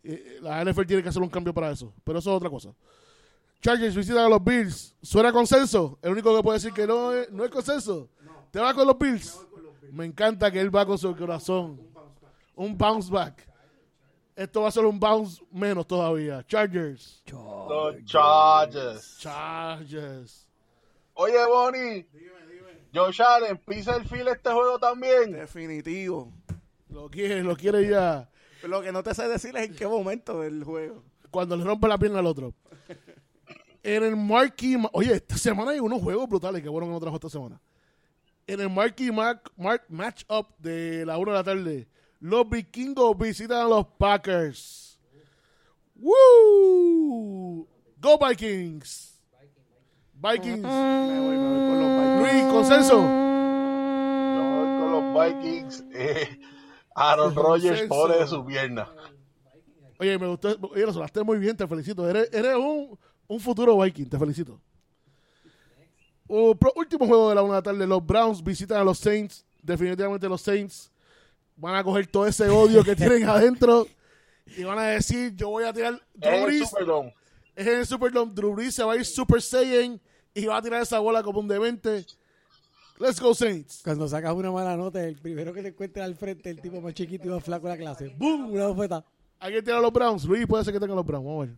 Eh, La NFL tiene que hacer un cambio para eso, pero eso es otra cosa. Chargers visitan a los Bills. ¿Suena consenso? El único que puede decir que no es, no es consenso. ¿Te vas con los Bills? Me encanta que él va con su corazón. Un bounce back. Esto va a ser un bounce menos todavía. Chargers. Los Chargers. Chargers. Oye, Bonnie. Josh Allen, pisa el fil este juego también. Definitivo. Lo quiere, lo quiere ya. Lo que no te sé decir es en qué momento del juego. Cuando le rompe la pierna al otro. En el Marquee... Ma- Oye, esta semana hay unos juegos brutales. Qué bueno que no trajo esta semana. En el Marquee Mac, Mark Matchup de la 1 de la tarde, los vikingos visitan a los Packers. ¡Woo! ¡Go Vikings! Vikings. Me voy, me voy con los Vikings. Luis, consenso. Yo voy con los Vikings. Eh, Aaron Rodgers, pobre de su pierna. Oye, me gustó. Oye, lo sonaste muy bien, te felicito. Eres, eres un, un futuro Viking, te felicito. Uh, pro- último juego de la una de la tarde. Los Browns visitan a los Saints. Definitivamente los Saints van a coger todo ese odio que *laughs* tienen adentro y van a decir: Yo voy a tirar. Drew Brees es en el Superdome. Drew Brees se va a ir Super Saiyan y va a tirar esa bola como un demente. Let's go, Saints. Cuando sacas una mala nota, el primero que te encuentres al frente, el tipo más chiquito y más flaco de la clase. ¡Bum! Una bofeta. ¿Alguien tiene a los Browns? Luis, puede ser que tenga los Browns. Vamos a ver.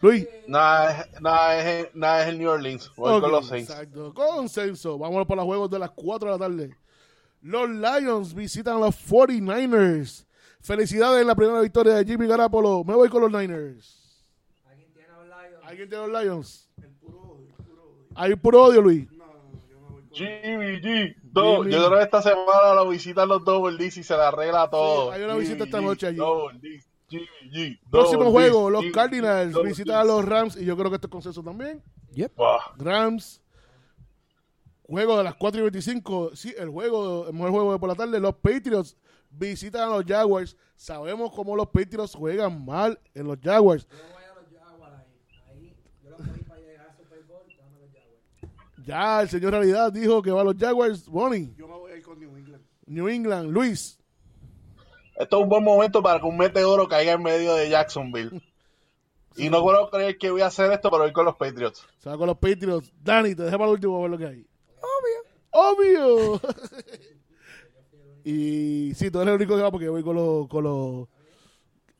Luis. Nada, es- nada, es, nada es el New Orleans. Voy con los Saints. Exacto. Consenso. Vámonos para los juegos de las 4 de la tarde. Los Lions visitan a los 49ers. Felicidades en la primera victoria de Jimmy Garapolo. Me voy con los Niners. ¿Alguien tiene los Lions? Hay puro odio, Luis. Jimmy G. Do- Jimmy. Yo creo que esta semana lo visitan los Double D's y se le arregla todo. hay una visita esta noche allí. Double D's, Jimmy G, Próximo Double juego, D's, los Jimmy Cardinals Double visitan a los Rams y yo creo que este es consenso también. Buah. Rams. Juego de las 4 y 25. Sí, el juego, el mejor juego de por la tarde. Los Patriots visitan a los Jaguars. Sabemos cómo los Patriots juegan mal en los Jaguars. Ya el señor Realidad dijo que va a los Jaguars. Bonnie, Yo me voy a ir con New England. New England, Luis. Esto es un buen momento para que un meteoro caiga en medio de Jacksonville. *laughs* Y no puedo creer que voy a hacer esto, pero voy con los Patriots. Se va con los Patriots. Dani, te dejo para el último a ver lo que hay. Obvio. Obvio. *laughs* y sí, tú eres el único que va porque voy con los... Con los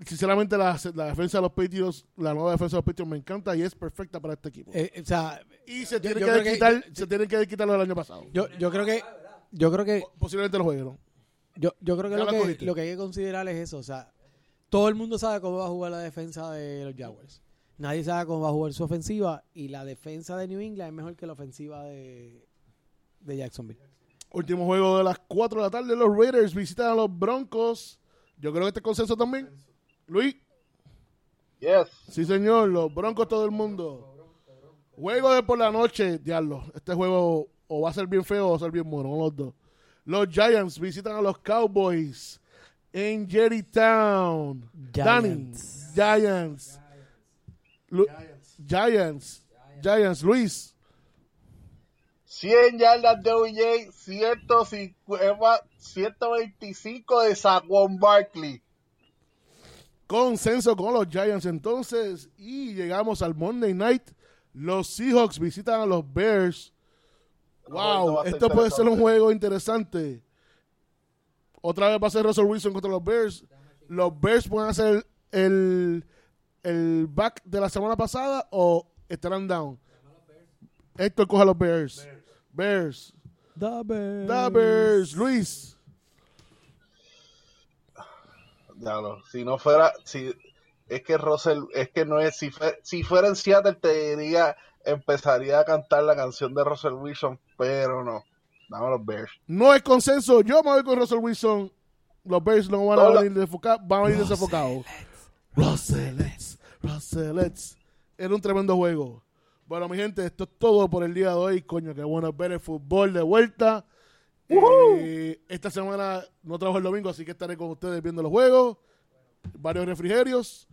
sinceramente, la, la defensa de los Patriots, la nueva defensa de los Patriots me encanta y es perfecta para este equipo. Eh, o sea, y se yo que, quitar, se tienen que quitarlo del año pasado. yo, yo creo que... Yo creo que Posiblemente lo jueguen. Yo, yo creo que lo, lo que hay que considerar es eso. O sea, todo el mundo sabe cómo va a jugar la defensa de los Jaguars. Nadie sabe cómo va a jugar su ofensiva. Y la defensa de New England es mejor que la ofensiva de, de Jacksonville. Último juego de las 4 de la tarde. Los Raiders visitan a los Broncos. Yo creo que este consenso también. Luis. Yes. Sí, señor, los Broncos todo el mundo. Juego de por la noche, diablo. Este juego o va a ser bien feo o va a ser bien bueno, los dos. Los Giants visitan a los Cowboys en Jerrytown. Danny, Giants. Giants. Lu- Giants. Giants. Luis. 100 yardas de OJ, 150, 125 de Saquon Barkley. Consenso con los Giants entonces. Y llegamos al Monday Night. Los Seahawks visitan a los Bears. Wow, esto puede ser un juego interesante. Otra vez va a ser Russell Wilson contra los Bears. Los Bears pueden hacer el, el back de la semana pasada o estarán down. Héctor coja a los Bears. Bears. The Bears. The Bears. Luis. Diablo, si no fuera, si es que Russell, es que no es, si, fue- si fuera en Seattle te diría, empezaría a cantar la canción de Russell Wilson, pero no, dame a los Bears. No es consenso. Yo me voy con Russell Wilson. Los Bears no van a venir desenfocados. Van a venir desenfocados. Russellets. Russellets. Era un tremendo juego. Bueno, mi gente, esto es todo por el día de hoy. Coño, qué bueno ver el fútbol de vuelta. Eh, esta semana no trabajo el domingo, así que estaré con ustedes viendo los juegos. Varios refrigerios.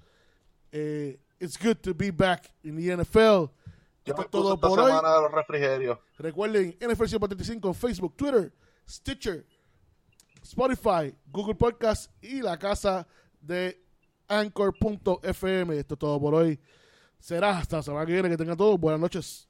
Eh, it's good to be back in the NFL. Yo Esto es todo esta por hoy. semana de los refrigerios. Recuerden, NFL 145 en Facebook, Twitter, Stitcher, Spotify, Google Podcast y la casa de Anchor.fm. Esto es todo por hoy. Será hasta la semana que viene. Que tengan todos buenas noches.